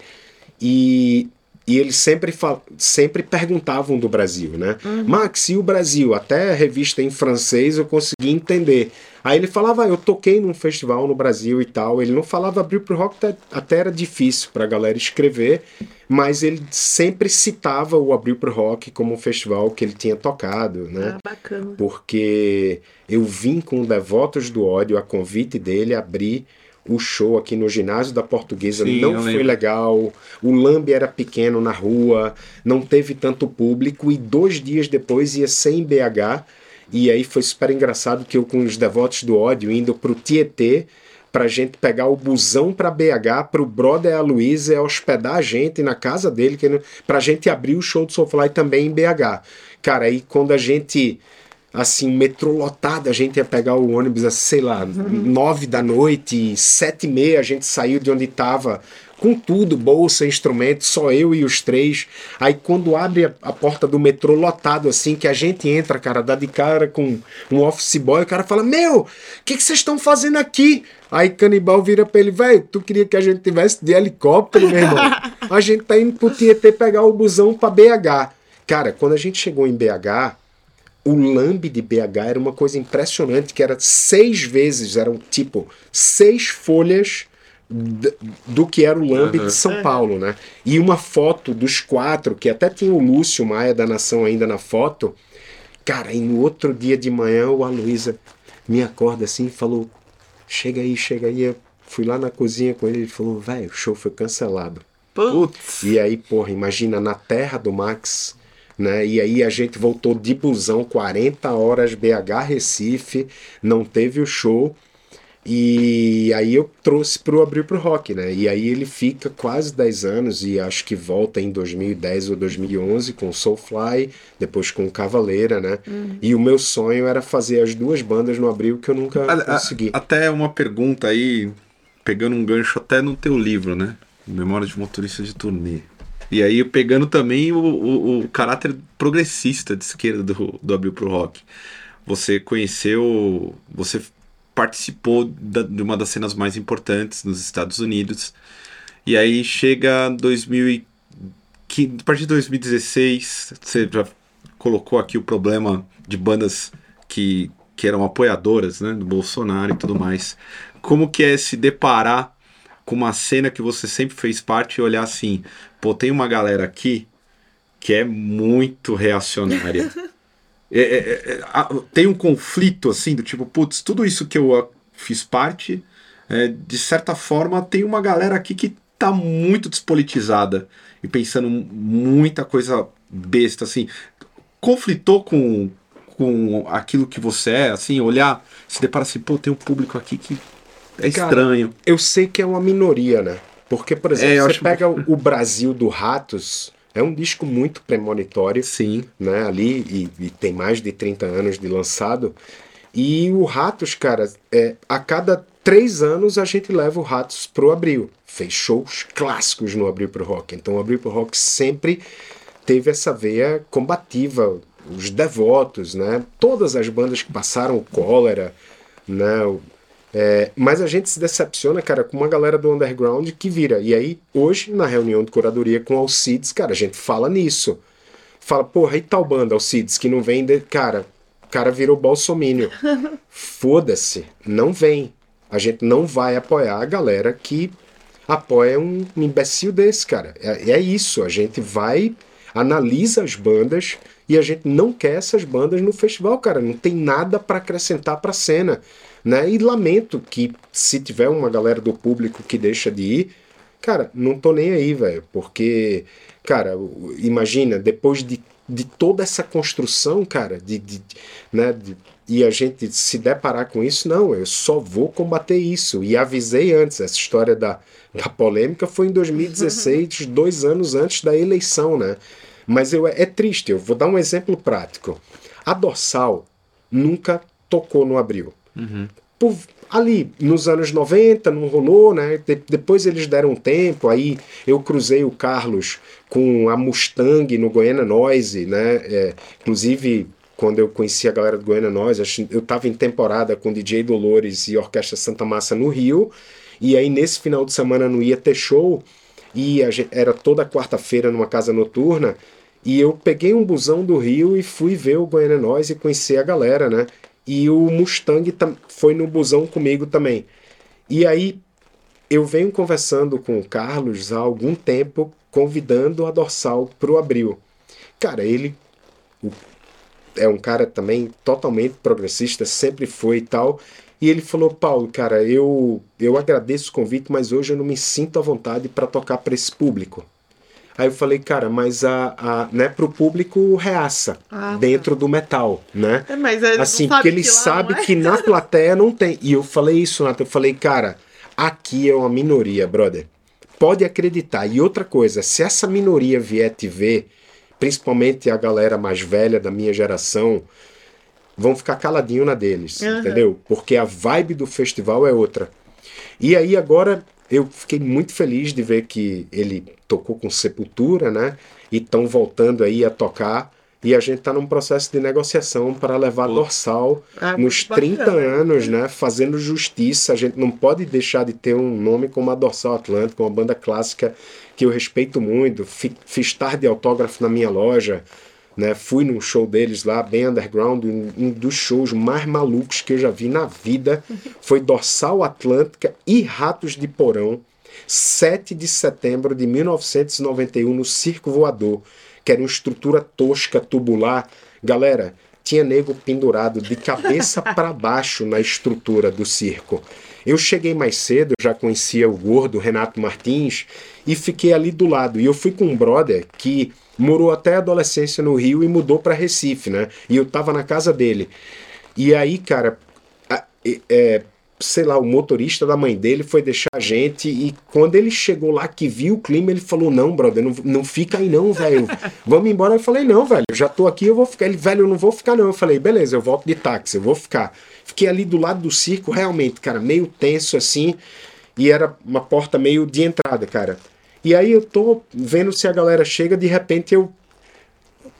e, e eles sempre, fal- sempre perguntavam do Brasil, né? Max, e o Brasil? Até a revista em francês eu consegui entender. Aí ele falava, ah, eu toquei num festival no Brasil e tal. Ele não falava abriu pro rock, até- era difícil pra galera escrever, mas ele sempre citava o Abril pro Rock como um festival que ele tinha tocado, né? Ah, bacana. porque eu vim com Devotos do Ódio, a convite dele, abrir o show aqui no ginásio da Portuguesa. Sim, não foi legal. O Lambe era pequeno na rua, não teve tanto público. E dois dias depois ia ser em BH. E aí foi super engraçado que eu, com os Devotos do Ódio, indo pro Tietê, pra gente pegar o busão pra BH, pro brother Aloysio hospedar a gente na casa dele, que pra gente abrir o show do Soulfly também em BH. Cara, aí quando a gente assim, metrô lotado, a gente ia pegar o ônibus, sei lá, nove da noite, sete e meia, a gente saiu de onde estava com tudo, bolsa, instrumento, só eu e os três. Aí quando abre a, a porta do metrô lotado, assim, que a gente entra, cara, dá de cara com um office boy, o cara fala, meu, o que que vocês estão fazendo aqui? Aí Canibal vira pra ele, velho, tu queria que a gente tivesse de helicóptero, meu irmão? A gente tá indo pro Tietê pegar o busão pra BH. Cara, quando a gente chegou em BH, o lambe de BH era uma coisa impressionante, que era seis vezes, eram tipo seis folhas do que era o lambe de São Paulo, né? E uma foto dos quatro, que até tinha o Lúcio Maia da Nação ainda na foto. Cara, e no outro dia de manhã o Aloysio me acorda assim e falou: Chega aí, chega aí. Eu fui lá na cozinha com ele ele falou: Velho, o show foi cancelado. Putz. E aí, porra, imagina na terra do Max, né? E aí a gente voltou de busão 40 horas BH Recife, não teve o show. E aí eu trouxe pro Abril pro Rock, né? E aí ele fica quase 10 anos e acho que volta em 2010 ou 2011 com Soulfly, depois com Cavaleira, né? E o meu sonho era fazer as duas bandas no Abril que eu nunca A- a- consegui. Até uma pergunta aí, pegando um gancho até no teu livro, né? Memória de motorista de turnê. E aí pegando também o, o, o caráter progressista de esquerda do, do Abril pro Rock. Você conheceu, você participou da- de uma das cenas mais importantes nos Estados Unidos. E aí chega 2000 e, que, a partir de 2016, você já colocou aqui o problema de bandas que, que eram apoiadoras né, do Bolsonaro e tudo mais. Como que é se deparar com uma cena que você sempre fez parte e olhar assim, pô, tem uma galera aqui que é muito reacionária. É, é, é, a- tem um conflito assim do tipo, putz, tudo isso que eu ah, fiz parte, é, de certa forma, tem uma galera aqui que tá muito despolitizada e pensando muita coisa besta, assim. Conflitou com, com aquilo que você é, assim, olhar, se deparar assim, pô, tem um público aqui que é Cara, estranho. Eu sei que é uma minoria, né? Porque, por exemplo, É, você acho- pega o o Brasil do Ratos, é um disco muito premonitório, Sim. né? Ali, e, e tem mais de 30 anos de lançado. E o Ratos, cara, é, a cada três anos a gente leva o Ratos pro Abril. Fez shows clássicos no Abril pro Rock. Então o Abril pro Rock sempre teve essa veia combativa. Os Devotos, né? Todas as bandas que passaram o Cólera, né? É, mas a gente se decepciona, cara, com uma galera do underground que vira. E aí, hoje, na reunião de curadoria com Alcides, cara, a gente fala nisso. Fala, porra, e tal banda, Alcides, que não vem. De... Cara, o cara virou bolsomínio. Foda-se, não vem. A gente não vai apoiar a galera que apoia um imbecil desse, cara. É, é isso, a gente vai, analisa as bandas e a gente não quer essas bandas no festival, cara. Não tem nada para acrescentar para a cena, né? E lamento que se tiver uma galera do público que deixa de ir, cara, não tô nem aí, velho, porque, cara, imagina depois de, de toda essa construção, cara, de, de né, de, e a gente se deparar com isso, não, eu só vou combater isso. E avisei antes, essa história da, da polêmica foi em 2016, dois anos antes da eleição, né? Mas eu, é triste, eu vou dar um exemplo prático. A dorsal nunca tocou no abril. Uhum. Por, ali, nos anos 90, não rolou, né? De, depois eles deram um tempo, aí eu cruzei o Carlos com a Mustang no Goiânia Noise, né? É, inclusive, quando eu conheci a galera do Goiânia Noise, eu estava em temporada com DJ Dolores e Orquestra Santa Massa no Rio, e aí nesse final de semana não ia ter show, e era toda quarta-feira numa casa noturna, e eu peguei um busão do Rio e fui ver o Goiânia Noise e conhecer a galera, né? E o Mustang foi no busão comigo também. E aí eu venho conversando com o Carlos há algum tempo, convidando a Dorsal para o Abril. Cara, ele é um cara também totalmente progressista, sempre foi e tal. E ele falou: Paulo, cara, eu, eu agradeço o convite, mas hoje eu não me sinto à vontade para tocar para esse público. Aí eu falei, cara, mas a, a né, pro público reaça ah, tá. dentro tá. do metal, né? É, mas ele assim, porque ele sabe é. que na plateia não tem. E eu falei isso, Nath, eu falei, cara, aqui é uma minoria, brother. Pode acreditar. E outra coisa, se essa minoria vier te ver, principalmente a galera mais velha da minha geração, vão ficar caladinho na deles, uhum. entendeu? Porque a vibe do festival é outra. E aí agora eu fiquei muito feliz de ver que ele tocou com Sepultura, né? E estão voltando aí a tocar. E a gente está num processo de negociação para levar Pô. Dorsal ah, nos 30 bacana. anos, né? Fazendo justiça. A gente não pode deixar de ter um nome como a Dorsal Atlântico, uma banda clássica que eu respeito muito. Fiz tarde autógrafo na minha loja. Né, fui num show deles lá, bem underground, um, um, dos shows mais malucos que eu já vi na vida. Foi Dorsal Atlântica e Ratos de Porão, 7 de setembro de 1991, no Circo Voador, que era uma estrutura tosca, tubular. Galera, tinha nego pendurado de cabeça para baixo na estrutura do circo. Eu cheguei mais cedo, já conhecia o gordo Renato Martins e fiquei ali do lado. E eu fui com um brother que morou até a adolescência no Rio e mudou para Recife, né? E eu tava na casa dele. E aí, cara, é, sei lá, o motorista da mãe dele foi deixar a gente e quando ele chegou lá que viu o clima, ele falou: Não, brother, não, não fica aí não, velho. Vamos embora. Eu falei: Não, velho, já tô aqui, eu vou ficar. Ele, velho, eu não vou ficar não. Eu falei: Beleza, eu volto de táxi, eu vou ficar. Fiquei ali do lado do circo, realmente, cara, meio tenso assim. E era uma porta meio de entrada, cara. E aí eu tô vendo se a galera chega, de repente eu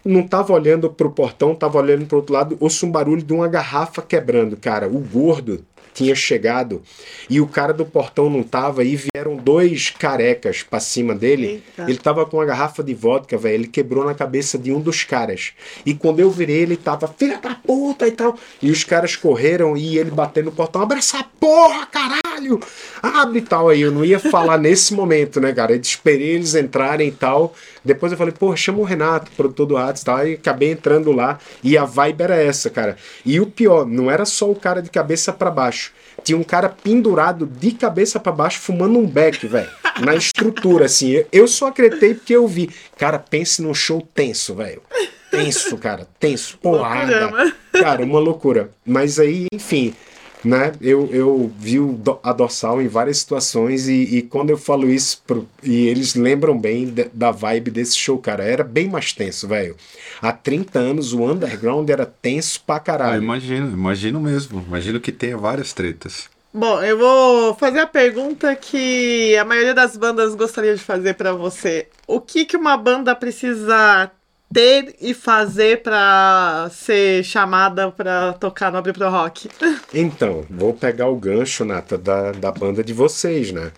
não tava olhando pro portão, tava olhando pro outro lado, ouço um barulho de uma garrafa quebrando, cara. O gordo tinha chegado e o cara do portão não tava e vieram dois carecas pra cima dele. Eita. Ele tava com uma garrafa de vodka, velho. Ele quebrou na cabeça de um dos caras. E quando eu virei, ele tava, filha da puta e tal. E os caras correram e ele batendo no portão, abre essa porra, caralho! Abre e tal. Aí eu não ia falar nesse momento, né, cara? Eu esperei eles entrarem e tal. Depois eu falei, pô, chama o Renato, produtor do Atos e tal. E acabei entrando lá. E a vibe era essa, cara. E o pior, não era só o cara de cabeça para baixo. Tinha um cara pendurado de cabeça para baixo fumando um beck, velho. Na estrutura, assim. Eu só acreditei porque eu vi. Cara, pense num show tenso, velho. Tenso, cara. Tenso. Porrada. Cara, uma loucura. Mas aí, enfim né? Eu, eu vi a dorsal em várias situações e, e quando eu falo isso pro, e eles lembram bem de, da vibe desse show, cara, era bem mais tenso, velho. Há 30 anos o underground era tenso pra caralho. Ah, imagino, imagino mesmo. Imagino que tenha várias tretas. Bom, eu vou fazer a pergunta que a maioria das bandas gostaria de fazer para você. O que que uma banda precisa ter e fazer pra ser chamada pra tocar no Abre Pro Rock? Então, vou pegar o gancho, Nata, da, da banda de vocês, né?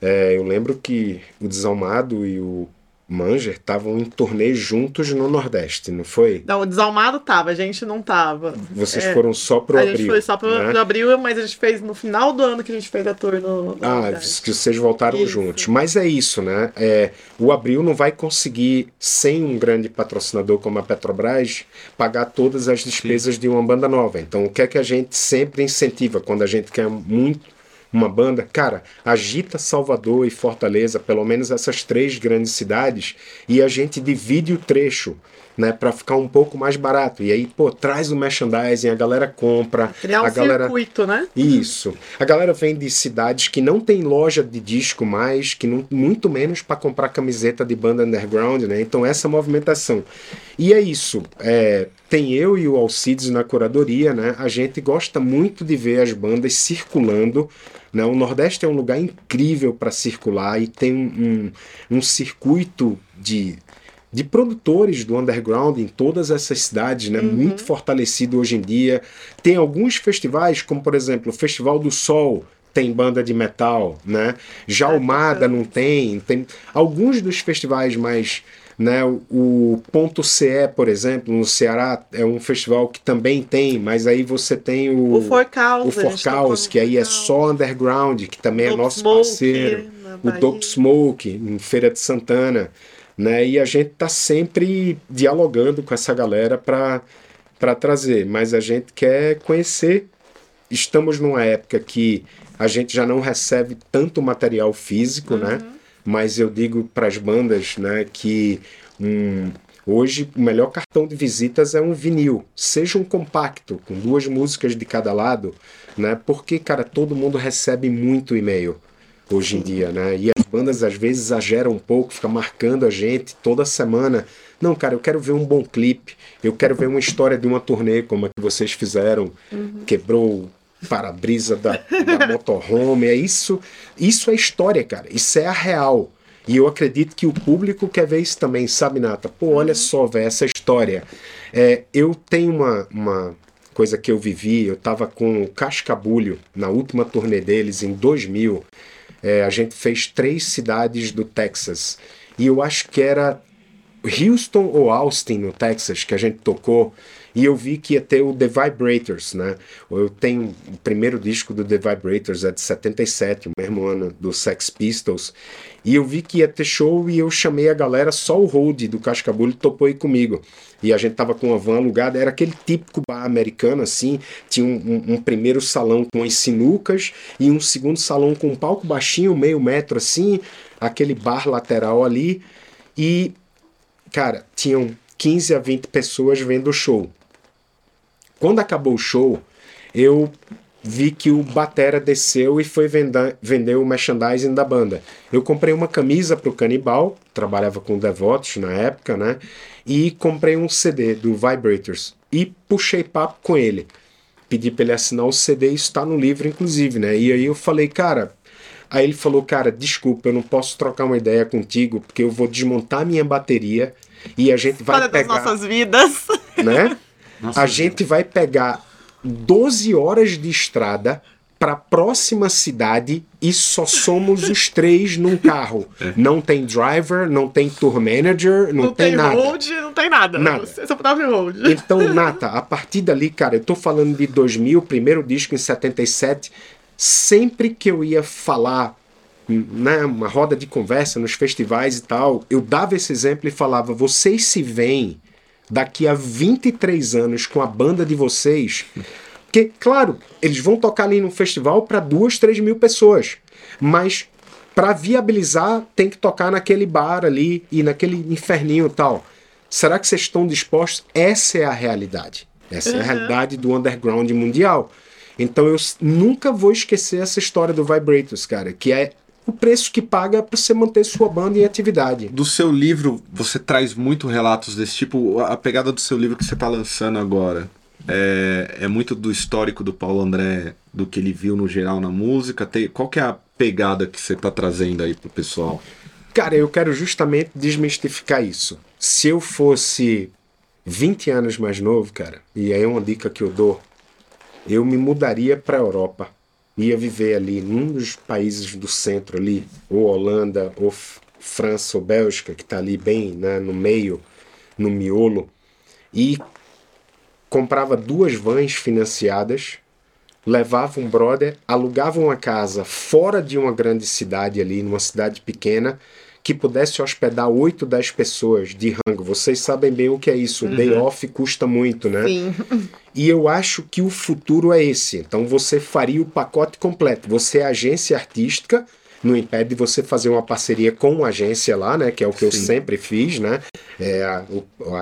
É, eu lembro que o Desalmado e o Manger estavam em turnê juntos no Nordeste, não foi? Não, o Desalmado tava, a gente não tava. Vocês É, foram só pro a abril. gente foi só pro, né? pro abril, mas a gente fez no final do ano que a gente fez a tour no. no Ah, Nordeste. que vocês voltaram Isso. juntos. Mas é isso, né? É, o Abril não vai conseguir, sem um grande patrocinador como a Petrobras, pagar todas as despesas de uma banda nova. Então, o que é que a gente sempre incentiva quando a gente quer muito uma banda? Cara, agita Salvador e Fortaleza, pelo menos essas três grandes cidades, e a gente divide o trecho. Né, para ficar um pouco mais barato. E aí, pô, traz o merchandising, a galera compra, Criar um a galera circuito, né? isso. A galera vem de cidades que não tem loja de disco mais, que não, muito menos para comprar camiseta de banda underground, né? Então essa movimentação. E é isso. É, tem eu e o Alcides na curadoria, né? A gente gosta muito de ver as bandas circulando. Né? O Nordeste é um lugar incrível para circular e tem um, um, um circuito de de produtores do underground em todas essas cidades, né? Muito fortalecido hoje em dia. Tem alguns festivais, como por exemplo o Festival do Sol, tem banda de metal, né? Já o Mada não tem, tem alguns dos festivais mais né, o- o Ponto CE, por exemplo, no Ceará, é um festival que também tem, mas aí você tem o, O Forcaus, o a gente tocou Forcaus, no que aí é só underground, que também é Dope nosso Smoke, parceiro. O. Dope Smoke, em Feira de Santana. Né? E a gente tá sempre dialogando com essa galera para trazer, mas a gente quer conhecer. Estamos numa época que a gente já não recebe tanto material físico, né? Mas eu digo para as bandas, né, que um, hoje o melhor cartão de visitas é um vinil, seja um compacto com duas músicas de cada lado, né? Porque cara, todo mundo recebe muito e-mail hoje em dia, né? E as bandas às vezes exageram um pouco, fica marcando a gente toda semana. Não, cara, eu quero ver um bom clipe, eu quero ver uma história de uma turnê como a que vocês fizeram, quebrou o para-brisa da, da motorhome, é isso, isso é história, cara, isso é a real. E eu acredito que o público quer ver isso também, sabe, Nata? Pô, olha só, velho, essa história. É, eu tenho uma, uma coisa que eu vivi, eu tava com o Cascabulho na última turnê deles, em 2000. É, a gente fez três cidades do Texas. E eu acho que era Houston ou Austin, no Texas, que a gente tocou. E eu vi que ia ter o The Vibrators, né? Eu tenho o primeiro disco do The Vibrators, é de 77, o mesmo ano do Sex Pistols. E eu vi que ia ter show e eu chamei a galera, só o Hold do Cascabulho topou aí comigo. E a gente tava com uma van alugada, era aquele típico bar americano, assim. Tinha um, um- um primeiro salão com as sinucas e um segundo salão com um palco baixinho, meio metro assim, aquele bar lateral ali. E, cara, tinham 15 a 20 pessoas vendo o show. Quando acabou o show, eu vi que o Batera desceu e foi venda- vender o merchandising da banda. Eu comprei uma camisa pro Canibal, trabalhava com Devotos na época, né? E comprei um CD do Vibrators e puxei papo com ele. Pedi pra ele assinar o CD, isso tá no livro, inclusive, né? E aí eu falei, cara. Aí ele falou, cara, desculpa, eu não posso trocar uma ideia contigo, porque eu vou desmontar minha bateria e a gente vai das pegar nossas vidas. né? Nossa, a gente vai pegar 12 horas de estrada para a próxima cidade e só somos os três num carro. Não tem driver, não tem tour manager, não, Não, tem, tem, nada. hold, não tem nada. Nada. Você é seu próprio hold. Então, Nata, a partir dali, cara, eu tô falando de 2000, primeiro disco em 77, sempre que eu ia falar, né, uma roda de conversa nos festivais e tal, eu dava esse exemplo e falava: vocês se veem daqui a 23 anos com a banda de vocês. Porque, claro, eles vão tocar ali no festival para duas, três mil pessoas. Mas para viabilizar, tem que tocar naquele bar ali e naquele inferninho e tal. Será que vocês estão dispostos? Essa é a realidade. Essa é a realidade do underground mundial. Então eu nunca vou esquecer essa história do Vibrators, cara, que é o preço que paga para você manter sua banda em atividade. Do seu livro, você traz muito relatos desse tipo. A pegada do seu livro que você está lançando agora é, é muito do histórico do Paulo André, do que ele viu no geral na música. Tem, qual que é a pegada que você está trazendo aí pro pessoal? Cara, eu quero justamente desmistificar isso. se eu fosse 20 anos mais novo, cara, e aí é uma dica que eu dou, eu me mudaria para a Europa. Ia viver ali num dos países do centro ali, ou Holanda, ou França, ou Bélgica, que está ali bem né, no meio, no miolo, e comprava duas vans financiadas, levava um brother, alugava uma casa fora de uma grande cidade ali, numa cidade pequena, que pudesse hospedar 8, 10 pessoas de rango. Vocês sabem bem o que é isso. O uhum. day off custa muito, né? Sim. E eu acho que o futuro é esse. Então você faria o pacote completo. Você é agência artística, não impede você fazer uma parceria com uma agência lá, né? Que é o que Sim. eu sempre fiz, né? É, a,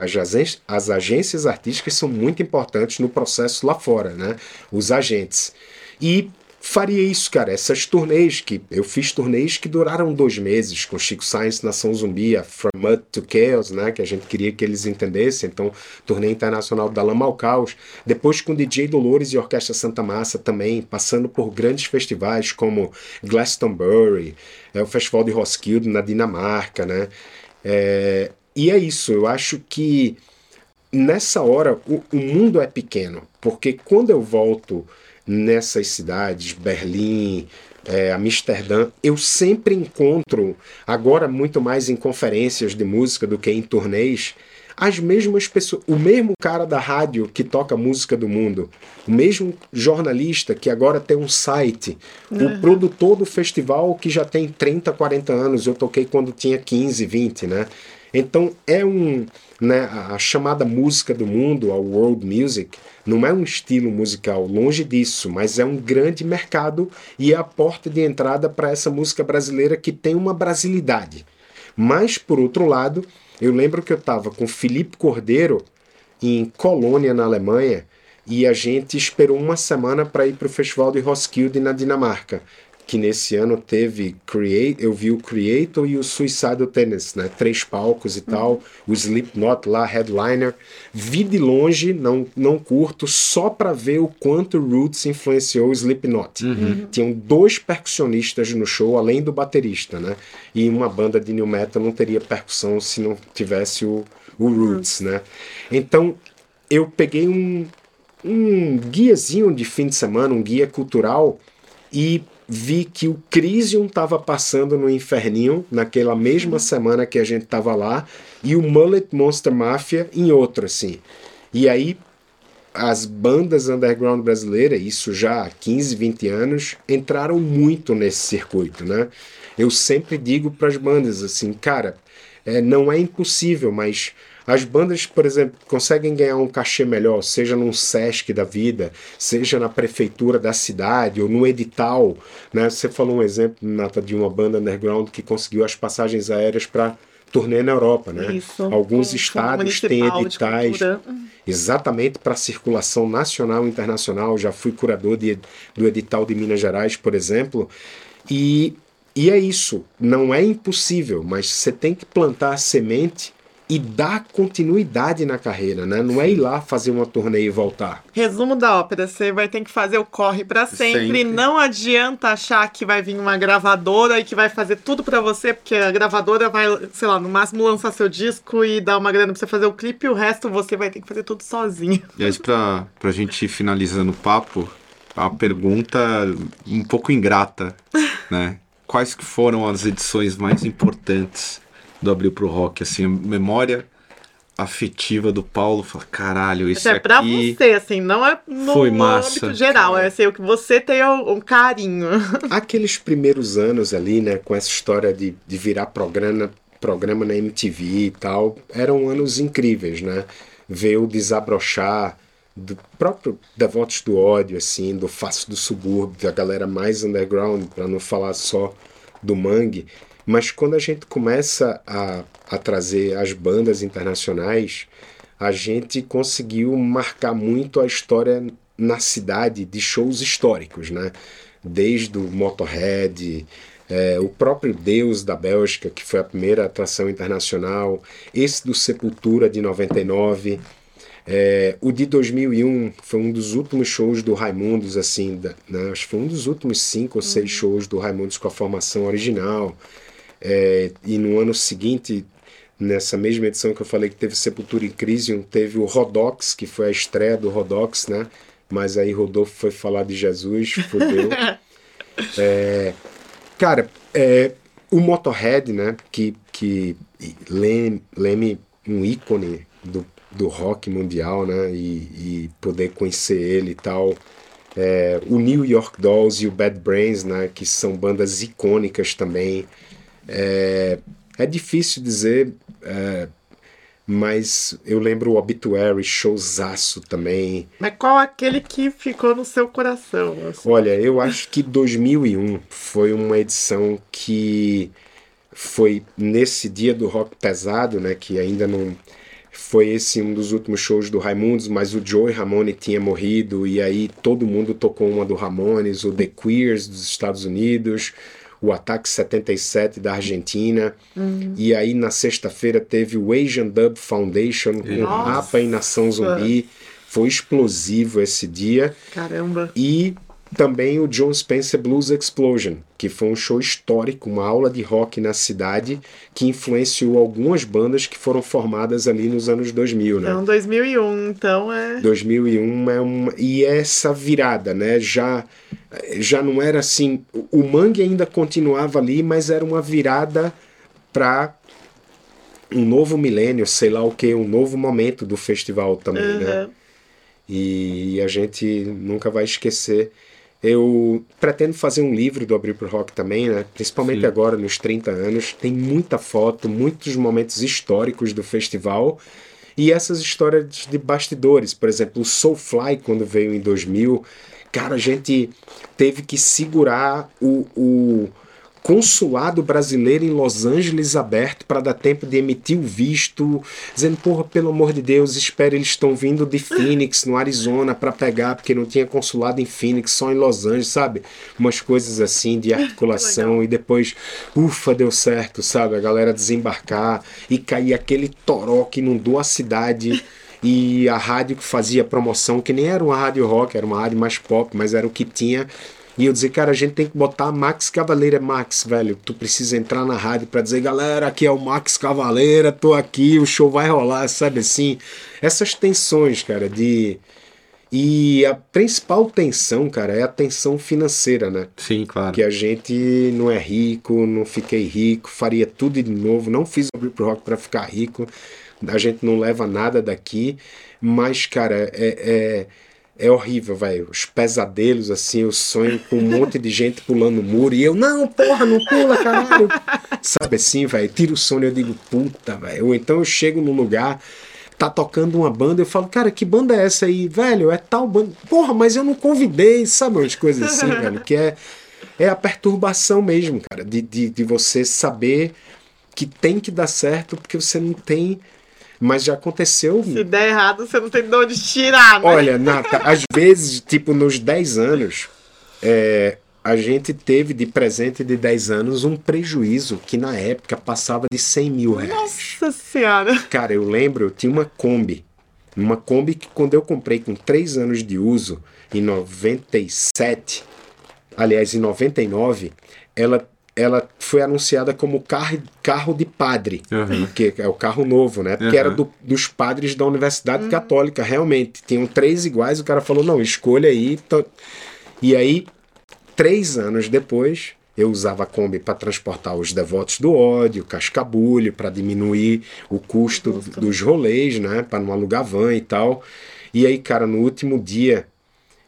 as, agências, as agências artísticas são muito importantes no processo lá fora, né? Os agentes. E faria isso, cara. Essas turnês que eu fiz turnês que duraram dois meses com Chico Science, Nação Zumbi, a From Mud to Chaos, né? Que a gente queria que eles entendessem. Então, turnê internacional da Lama ao Caos. Depois com DJ Dolores e Orquestra Santa Massa também, passando por grandes festivais como Glastonbury, é, o Festival de Roskilde na Dinamarca, né? É, e é isso. Eu acho que nessa hora o, o mundo é pequeno, porque quando eu volto nessas cidades, Berlim, é, Amsterdã, eu sempre encontro, agora muito mais em conferências de música do que em turnês, as mesmas pessoas, o mesmo cara da rádio que toca música do mundo, o mesmo jornalista que agora tem um site, uhum. o produtor do festival que já tem 30, 40 anos, eu toquei quando tinha 15, 20, né? Então é um, né, a chamada música do mundo, a world music, não é um estilo musical, longe disso, mas é um grande mercado e é a porta de entrada para essa música brasileira que tem uma brasilidade. Mas, por outro lado, eu lembro que eu estava com Felipe Cordeiro em Colônia, na Alemanha, e a gente esperou uma semana para ir para o Festival de Roskilde, na Dinamarca que nesse ano teve Create, eu vi o Creator e o Suicidal Tennis, né? Três palcos e uhum. tal, o Slipknot lá, headliner. Vi de longe, não, não curto, só para ver o quanto Roots influenciou o Slipknot. Uhum. Tinham dois percussionistas no show, além do baterista, né? E uma banda de new metal não teria percussão se não tivesse o, o Roots, uhum. né? Então, eu peguei um, um guiazinho de fim de semana, um guia cultural, e vi que o Crisium estava passando no Inferninho naquela mesma semana que a gente estava lá e o Mullet Monster Mafia em outro assim. E aí as bandas underground brasileiras, isso já há 15, 20 anos, entraram muito nesse circuito, né? Eu sempre digo para as bandas assim, cara, é, não é impossível, mas as bandas, por exemplo, conseguem ganhar um cachê melhor, seja num SESC da vida, seja na prefeitura da cidade ou no edital. Né? Você falou um exemplo, Nata, de uma banda underground que conseguiu as passagens aéreas para turnê na Europa, né? Isso, Alguns estados têm editais exatamente para circulação nacional e internacional. Já fui curador de, do edital de Minas Gerais, por exemplo, e, e é isso. Não é impossível, mas você tem que plantar a semente e dar continuidade na carreira, né? Não é ir lá fazer uma turnê e voltar. Resumo da ópera, você vai ter que fazer o corre para sempre. sempre. Não adianta achar que vai vir uma gravadora e que vai fazer tudo para você, porque a gravadora vai, sei lá, no máximo lançar seu disco e dar uma grana pra você fazer o clipe e o resto você vai ter que fazer tudo sozinho. E aí, pra, pra gente ir finalizando o papo, a pergunta um pouco ingrata, né? Quais que foram as edições mais importantes do Abril pro Rock, assim, memória afetiva do Paulo, fala, caralho, isso é pra você, assim, não é no, foi massa, âmbito geral, é assim, o que você tem um, um, carinho. Aqueles primeiros anos ali, né, com essa história de, de virar programa, programa na MTV e tal, eram anos incríveis, né? Ver o desabrochar do próprio Devotos do Ódio, assim, do Face do Subúrbio, da galera mais underground, para não falar só do Mangue, mas quando a gente começa a, a trazer as bandas internacionais, a gente conseguiu marcar muito a história na cidade de shows históricos, né? Desde o Motorhead, é, o próprio Deus da Bélgica, que foi a primeira atração internacional, esse do Sepultura de 99, é, o de 2001 foi um dos últimos shows do Raimundos, assim, da, né? acho que foi um dos últimos cinco ou seis uhum. shows do Raimundos com a formação original. É, e no ano seguinte nessa mesma edição que eu falei que teve Sepultura e Crisium, teve o Rodox, que foi a estreia do Rodox, né? Mas aí Rodolfo foi falar de Jesus, fodeu. é, cara, é, o Motorhead, né? Que, que Leme, Leme um ícone do, do rock mundial, né? E, e poder conhecer ele e tal. É, o New York Dolls e o Bad Brains, né? Que são bandas icônicas também. É, é difícil dizer, é, mas eu lembro o Obituary, showzaço também. Mas qual aquele que ficou no seu coração? Assim? Olha, eu acho que 2001 foi uma edição que foi nesse dia do rock pesado, né, que ainda não foi esse um dos últimos shows do Raimundos, mas o Joey Ramone tinha morrido e aí todo mundo tocou uma do Ramones, o The Queers dos Estados Unidos, o Ataque 77 da Argentina. Uhum. E aí na sexta-feira teve o Asian Dub Foundation com Nossa. Rapa e Nação Zumbi. Foi explosivo esse dia. Caramba. E também o John Spencer Blues Explosion, que foi um show histórico, uma aula de rock na cidade, que influenciou algumas bandas que foram formadas ali nos anos 2000, né? Então, 2001, então é... 2001 é uma... E essa virada, né? Já, já não era assim... O Mangue ainda continuava ali, mas era uma virada para um novo milênio, sei lá o que, um novo momento do festival também, uhum. né? E a gente nunca vai esquecer eu pretendo fazer um livro do Abrir pro Rock também, né? Principalmente Sim. agora, nos 30 anos. Tem muita foto, muitos momentos históricos do festival. E essas histórias de bastidores. Por exemplo, o Soulfly, quando veio em 2000, cara, a gente teve que segurar o, o consulado brasileiro em Los Angeles aberto para dar tempo de emitir o visto, dizendo, porra, pelo amor de Deus, espere, eles estão vindo de Phoenix, no Arizona, para pegar, porque não tinha consulado em Phoenix, só em Los Angeles, sabe? Umas coisas assim de articulação e depois, ufa, deu certo, sabe? A galera desembarcar e cair aquele toró que inundou a cidade e a rádio que fazia promoção, que nem era uma rádio rock, era uma rádio mais pop, mas era o que tinha e eu dizer, cara, a gente tem que botar Max Cavaleira Max, velho. Tu precisa entrar na rádio para dizer, galera, aqui é o Max Cavaleira, tô aqui, o show vai rolar, sabe assim? Essas tensões, cara, de. E a principal tensão, cara, é a tensão financeira, né? Sim, claro. Que a gente não é rico, não fiquei rico, faria tudo de novo, não fiz o Grip Rock para ficar rico, a gente não leva nada daqui, mas, cara, é, é é horrível, velho. Os pesadelos, assim, eu sonho com um monte de gente pulando o muro e eu, não, porra, não pula, caralho. Sabe assim, velho? Tiro o sono e eu digo, puta, velho. Ou então eu chego num lugar, tá tocando uma banda, eu falo, cara, que banda é essa aí? Velho, é tal banda. Porra, mas eu não convidei, sabe? Umas coisas assim, velho, que é, é a perturbação mesmo, cara, de, de, de você saber que tem que dar certo porque você não tem mas já aconteceu. Se der errado, você não tem de onde tirar, né? Olha, Nata, às vezes, tipo, nos 10 anos, é, a gente teve de presente de 10 anos um prejuízo que na época passava de 100 mil reais. Nossa Senhora! Cara, eu lembro, eu tinha uma Kombi. Uma Kombi que quando eu comprei com 3 anos de uso, em 97, aliás, em 99, ela ela foi anunciada como carro, carro de padre, uhum. que é o carro novo, né? Porque uhum. era do, dos padres da Universidade uhum. Católica, realmente. Tinham três iguais, o cara falou, não, escolha aí. E aí, três anos depois, eu usava a Kombi para transportar os devotos do ódio, cascabulho, para diminuir o custo dos rolês, né? Para não alugar van e tal. E aí, cara, no último dia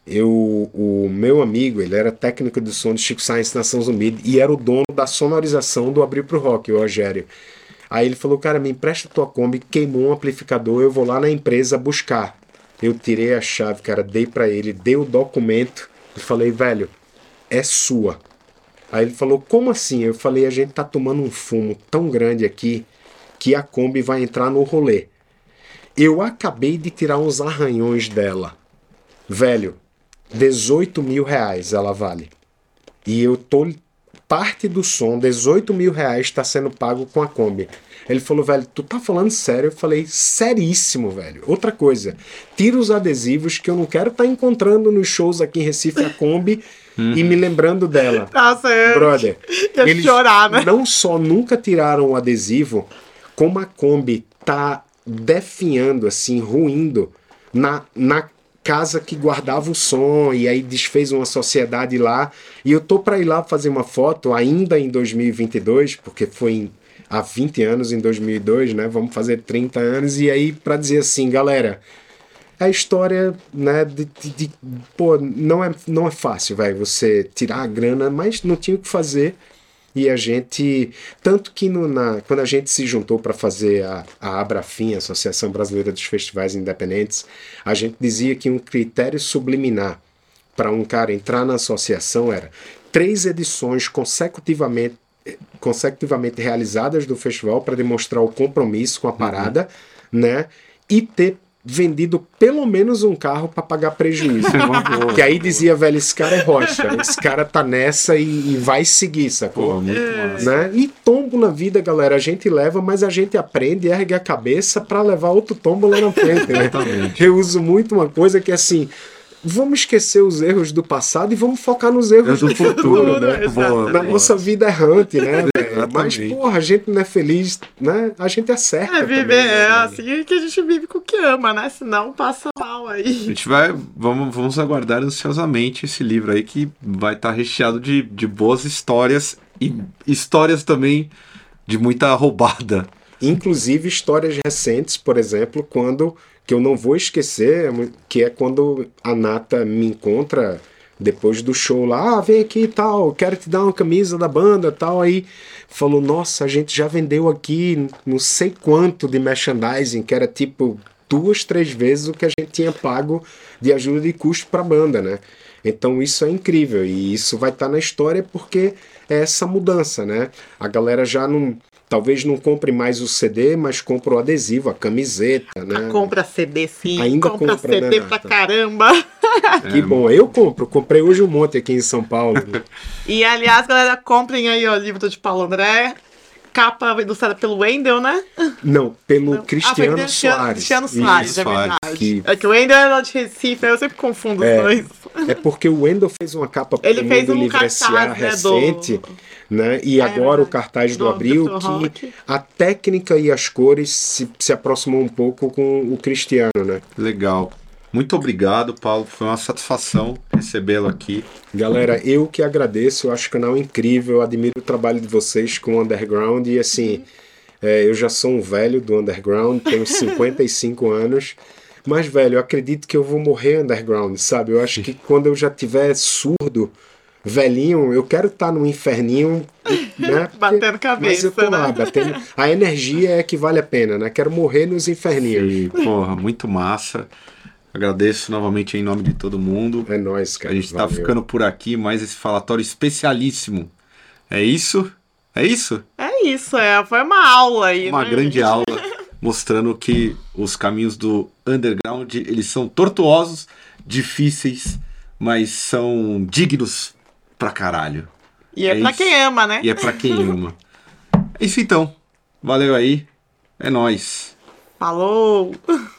eu, o meu amigo, ele era técnico de som de Chico Science Nação Zumbi e era o dono da sonorização do Abrir pro Rock, o Rogério. Aí ele falou, cara, me empresta tua Kombi, queimou um amplificador, eu vou lá na empresa buscar. Eu tirei a chave, cara, dei para ele, dei o documento e falei, velho, é sua. Aí ele falou, como assim? Eu falei, a gente tá tomando um fumo tão grande aqui que a Kombi vai entrar no rolê. Eu acabei de tirar uns arranhões dela. Velho, 18 mil reais ela vale. E eu tô. Parte do som, 18 mil reais, está sendo pago com a Kombi. Ele falou, velho, tu tá falando sério? Eu falei, seríssimo, velho. Outra coisa, tira os adesivos que eu não quero estar tá encontrando nos shows aqui em Recife a Kombi uhum. e me lembrando dela. Tá certo. Brother, Ia eles chorar, né? não só nunca tiraram o adesivo, como a Kombi tá definhando, assim, ruindo na, na casa que guardava o som e aí desfez uma sociedade lá. E eu tô para ir lá fazer uma foto ainda em 2022, porque foi em, há 20 anos em 2002, né? Vamos fazer 30 anos e aí para dizer assim, galera, a história, né, de, de, de, pô, não é, não é fácil, vai você tirar a grana, mas não tinha o que fazer. E a gente, tanto que no, na, quando a gente se juntou para fazer a, a Abrafim, a Associação Brasileira dos Festivais Independentes, a gente dizia que um critério subliminar para um cara entrar na associação era três edições consecutivamente consecutivamente realizadas do festival para demonstrar o compromisso com a parada, uhum. né? E ter vendido pelo menos um carro para pagar prejuízo. É que aí dizia, velho, esse cara é rocha, esse cara tá nessa e, e vai seguir, sacou? Pô, né? E tombo na vida, galera, a gente leva, mas a gente aprende e ergue a cabeça para levar outro tombo lá na frente, né? Eu uso muito uma coisa que é assim, vamos esquecer os erros do passado e vamos focar nos erros do, do futuro, né? Boa, Na boa. nossa vida errante, né? Mas, porra, a gente não é feliz, né? A gente acerta. É, viver, também, né? é assim que a gente vive com o que ama, né? Senão passa mal aí. A gente vai, vamos, vamos aguardar ansiosamente esse livro aí que vai estar tá recheado de, de boas histórias e histórias também de muita roubada. Inclusive histórias recentes, por exemplo, quando que eu não vou esquecer, que é quando a Nata me encontra depois do show lá, ah, vem aqui e tal, quero te dar uma camisa da banda tal. Aí falou, nossa, a gente já vendeu aqui não sei quanto de merchandising, que era tipo duas, três vezes o que a gente tinha pago de ajuda de custo para a banda, né? Então isso é incrível e isso vai estar tá na história porque é essa mudança, né? A galera já não talvez não compre mais o CD, mas compra o adesivo, a camiseta, né? Compra CD sim, Ainda compra, compra CD né, pra caramba. Que bom, eu compro, comprei hoje um monte aqui em São Paulo. e aliás, galera, comprem aí o livro de Paulo André, capa ilustrada pelo Wendel, né? Não, pelo Não. Cristiano ah, Soares. Cristiano Soares, Isso, é verdade. Que... É que o Wendel é de Recife, eu sempre confundo é, os dois. É porque o Wendel fez uma capa Ele fez um Livre cartaz, né, recente. Do né? E é, agora o cartaz do, do Abril, que a técnica e as cores se, se aproximam um pouco com o Cristiano, né? Legal. Muito obrigado, Paulo. Foi uma satisfação recebê-lo aqui. Galera, eu que agradeço. Eu acho o canal incrível. Eu admiro o trabalho de vocês com o Underground. E assim, é, eu já sou um velho do Underground, tenho 55 anos. Mas, velho, eu acredito que eu vou morrer underground, sabe? Eu acho que quando eu já tiver surdo, velhinho, eu quero estar tá no inferninho, né? Porque, batendo cabeça. Mas eu tô lá, né? batendo. A energia é que vale a pena, né? Quero morrer nos inferninhos. Sim, porra, muito massa. Agradeço novamente em nome de todo mundo. É nóis, cara. A gente tá Valeu. tá ficando por aqui, mais esse falatório especialíssimo. É isso? É isso? É isso, é. Foi uma aula aí. Uma né, grande aula mostrando que os caminhos do underground, eles são tortuosos, difíceis, mas são dignos pra caralho. E é, é pra isso. quem ama, né? E é pra quem ama. É isso então. Valeu aí. É nós. Falou!